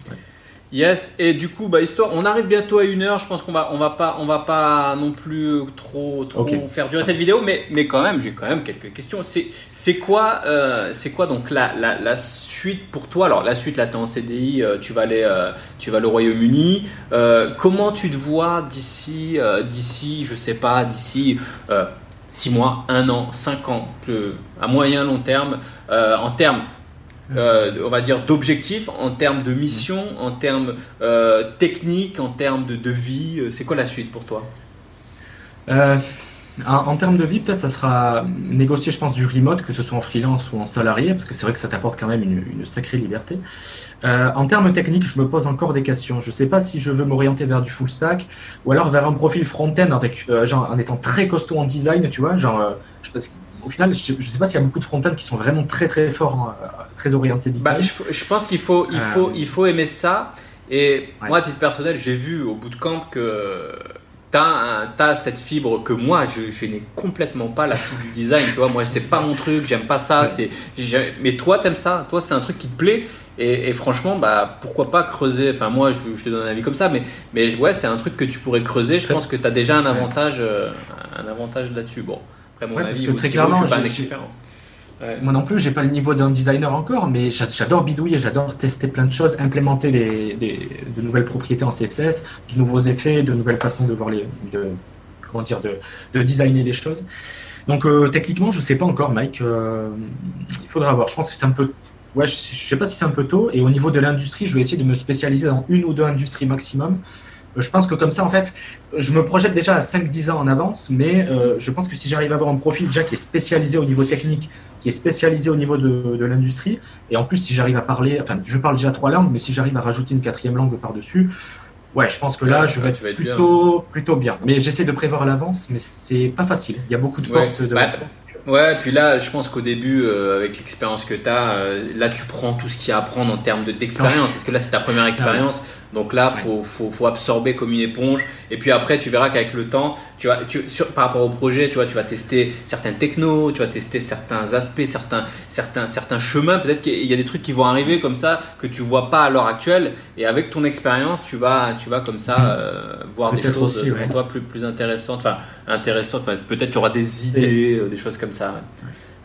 Yes, et du coup, bah, histoire, on arrive bientôt à une heure. Je pense qu'on va, on va pas, on va pas non plus trop, trop faire durer cette vidéo, mais, mais quand même, j'ai quand même quelques questions. C'est, c'est quoi, euh, c'est quoi donc la, la, la, suite pour toi? Alors la suite, là, t'es en CDI, euh, tu vas aller, euh, tu vas au Royaume-Uni. comment tu te vois d'ici, d'ici, je sais pas, d'ici. 6 mois, 1 an, 5 ans, à moyen long terme, en termes euh, on va dire, d'objectifs en termes de mission, en termes euh, techniques, en termes de, vie euh, C'est quoi la suite pour toi? En, termes de vie, peut-être ça sera négocier, je pense, du remote, que ce soit en freelance ou en salarié, parce que c'est vrai que ça t'apporte quand même une, sacrée liberté. En termes techniques, je me pose encore des questions. Je ne sais pas si je veux m'orienter vers du full stack ou alors vers un profil front-end avec, en étant très costaud en design, tu vois. Genre, je au final, je ne sais pas s'il y a beaucoup de front-end qui sont vraiment très très forts, très orientés bah, design. je, pense qu'il faut, il faut, il faut aimer ça. Et moi, à titre personnel, j'ai vu au bout de camp que tu as, cette fibre que moi, je, n'ai complètement pas, la fibre du design. Tu vois, moi, c'est pas mon truc, j'aime pas ça. C'est, mais toi, t'aimes ça. Toi, c'est un truc qui te plaît. Et, franchement, bah, pourquoi pas creuser Enfin, moi, je, te donne un avis comme ça, mais, mais ouais, c'est un truc que tu pourrais creuser. Je pense que tu as déjà un avantage, euh, un avantage là-dessus. Bon, après, mon avis, très clairement, je suis pas un expert. Moi non plus, j'ai pas le niveau d'un designer encore, mais j'adore bidouiller, j'adore tester plein de choses, implémenter des, de nouvelles propriétés en CSS, de nouveaux effets, de nouvelles façons de voir les, de, comment dire, de, de designer les choses. Donc euh, techniquement, je sais pas encore, Mike. Euh, il faudra voir. Je pense que c'est un peu, ouais, je, je sais pas si c'est un peu tôt. Et au niveau de l'industrie, je vais essayer de me spécialiser dans une ou deux industries maximum je pense que comme ça, en fait, je me projette déjà à 5-10 ans en avance, mais euh, je pense que si j'arrive à avoir un profil déjà qui est spécialisé au niveau technique, qui est spécialisé au niveau de, l'industrie, et en plus, si j'arrive à parler, enfin, je parle déjà trois langues, mais si j'arrive à rajouter une quatrième langue par-dessus, ouais, je pense que là, je vais être, plutôt, bien. plutôt bien. Mais j'essaie de prévoir à l'avance, mais c'est pas facile. Il y a beaucoup de portes de. Bah, Ouais, puis là, je pense qu'au début, euh, avec l'expérience que tu as, euh, là, tu prends tout ce qu'il y a à apprendre en termes d'expérience, parce que là, c'est ta première ah expérience. Donc là, faut, faut, faut, absorber comme une éponge. Et puis après, tu verras qu'avec le temps, tu vas, tu, sur, par rapport au projet, tu vois, tu vas tester certaines technos, tu vas tester certains aspects, certains, certains, certains chemins. Peut-être qu'il y a des trucs qui vont arriver comme ça que tu vois pas à l'heure actuelle. Et avec ton expérience, tu vas, tu vas comme ça euh, voir des choses pour toi plus, plus intéressantes. Enfin, intéressantes. Peut-être tu auras des idées, des choses comme ça.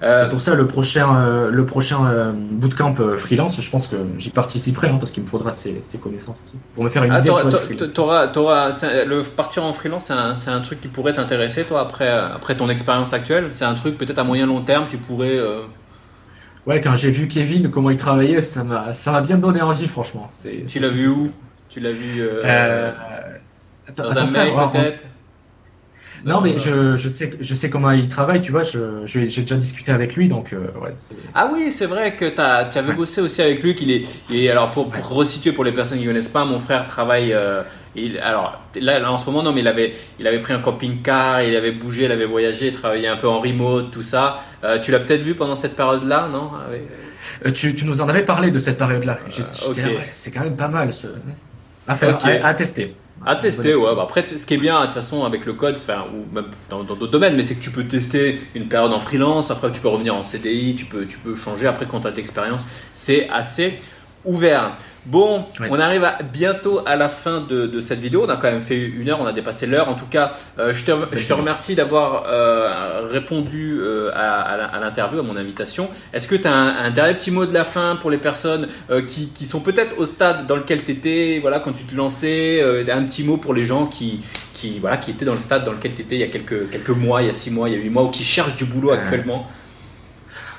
Euh, c'est pour ça le prochain, euh, le prochain euh, bootcamp freelance, je pense que j'y participerai hein, parce qu'il me faudra ces, connaissances aussi pour me faire une idée. le partir en freelance, c'est un, truc qui pourrait t'intéresser toi après, après ton expérience actuelle? C'est un truc peut-être à moyen long terme, tu pourrais. Ouais, quand j'ai vu Kevin comment il travaillait, ça m'a ça m'a bien donné envie franchement. Tu l'as vu où? Tu l'as vu dans un mail peut-être? Non, mais je, je, sais, je sais comment il travaille, tu vois, j'ai déjà discuté avec lui, donc euh, ouais. Ah oui, c'est vrai que tu avais bossé aussi avec lui, qu'il est, et alors pour, pour, resituer pour les personnes qui ne connaissent pas, mon frère travaille, euh, il, alors là, en ce moment, non, mais il avait, il avait pris un camping-car, il avait bougé, il avait voyagé, il travaillait un peu en remote, tout ça. Euh, tu l'as peut-être vu pendant cette période-là, non? Tu, tu, nous en avais parlé de cette période-là. c'est quand même pas mal, ce... à, faire, à tester. À tester, ouais. Bah, après, ce qui est bien, de toute façon, avec le code, enfin, ou même dans d'autres domaines, mais c'est que tu peux tester une période en freelance, après tu peux revenir en CDI, tu peux, tu peux changer après quand tu as de l'expérience. C'est assez ouvert. Bon, on arrive à, bientôt à la fin de, cette vidéo. On a quand même fait une heure, on a dépassé l'heure. En tout cas, euh, je, te, je, te, remercie d'avoir euh, répondu euh, à, l'interview, à mon invitation. Est-ce que tu as un, dernier petit mot de la fin pour les personnes qui, qui, sont peut-être au stade dans lequel tu étais, voilà, quand tu te lançais Un petit mot pour les gens qui, qui, voilà, qui étaient dans le stade dans lequel tu étais il y a quelques, quelques mois, il y a six mois, il y a huit mois, ou qui cherchent du boulot actuellement?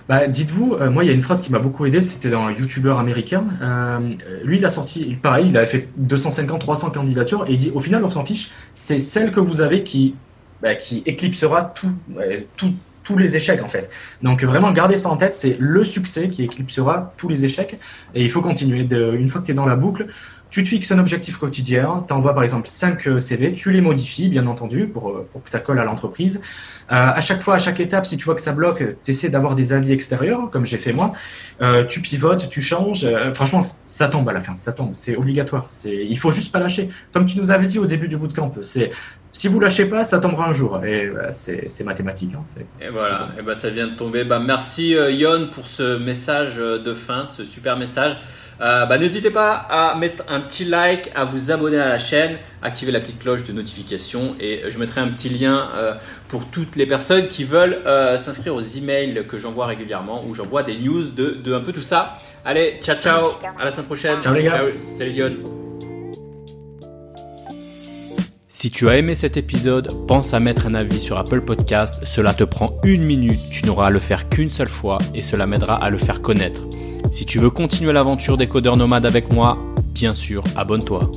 Bah, dites-vous, euh, moi, il y a une phrase qui m'a beaucoup aidé, c'était dans un YouTuber américain. Euh, lui, il a sorti, pareil, il avait fait 250, 300 candidatures, et il dit, au final, on s'en fiche, c'est celle que vous avez qui, bah, qui éclipsera tout, tous les échecs, en fait. Donc, vraiment, gardez ça en tête, c'est le succès qui éclipsera tous les échecs, et il faut continuer. Une fois que tu es dans la boucle, tu te fixes un objectif quotidien, tu envoies par exemple 5 euh, CV, tu les modifies bien entendu pour, euh, pour que ça colle à l'entreprise. Euh, à chaque fois, à chaque étape, si tu vois que ça bloque, tu essaies d'avoir des avis extérieurs, comme j'ai fait moi. Euh, tu pivotes, tu changes. Euh, franchement, ça tombe à la fin, ça tombe, c'est obligatoire. C'est, il faut juste pas lâcher. Comme tu nous avais dit au début du bootcamp, c'est si vous lâchez pas, ça tombera un jour. Et c'est, c'est mathématique. Hein, et voilà, et ben ça vient de tomber. Bah, merci Yon pour ce message de fin, ce super message. Euh, bah, n'hésitez pas à mettre un petit like, à vous abonner à la chaîne, activer la petite cloche de notification et je mettrai un petit lien euh, pour toutes les personnes qui veulent euh, s'inscrire aux emails que j'envoie régulièrement où j'envoie des news de, de, un peu tout ça. Allez, ciao ciao, à la semaine prochaine. Ciao les gars. salut Dion. Si tu as aimé cet épisode, pense à mettre un avis sur Apple Podcast. Cela te prend une minute, tu n'auras à le faire qu'une seule fois et cela m'aidera à le faire connaître. Si tu veux continuer l'aventure des codeurs nomades avec moi, bien sûr, abonne-toi.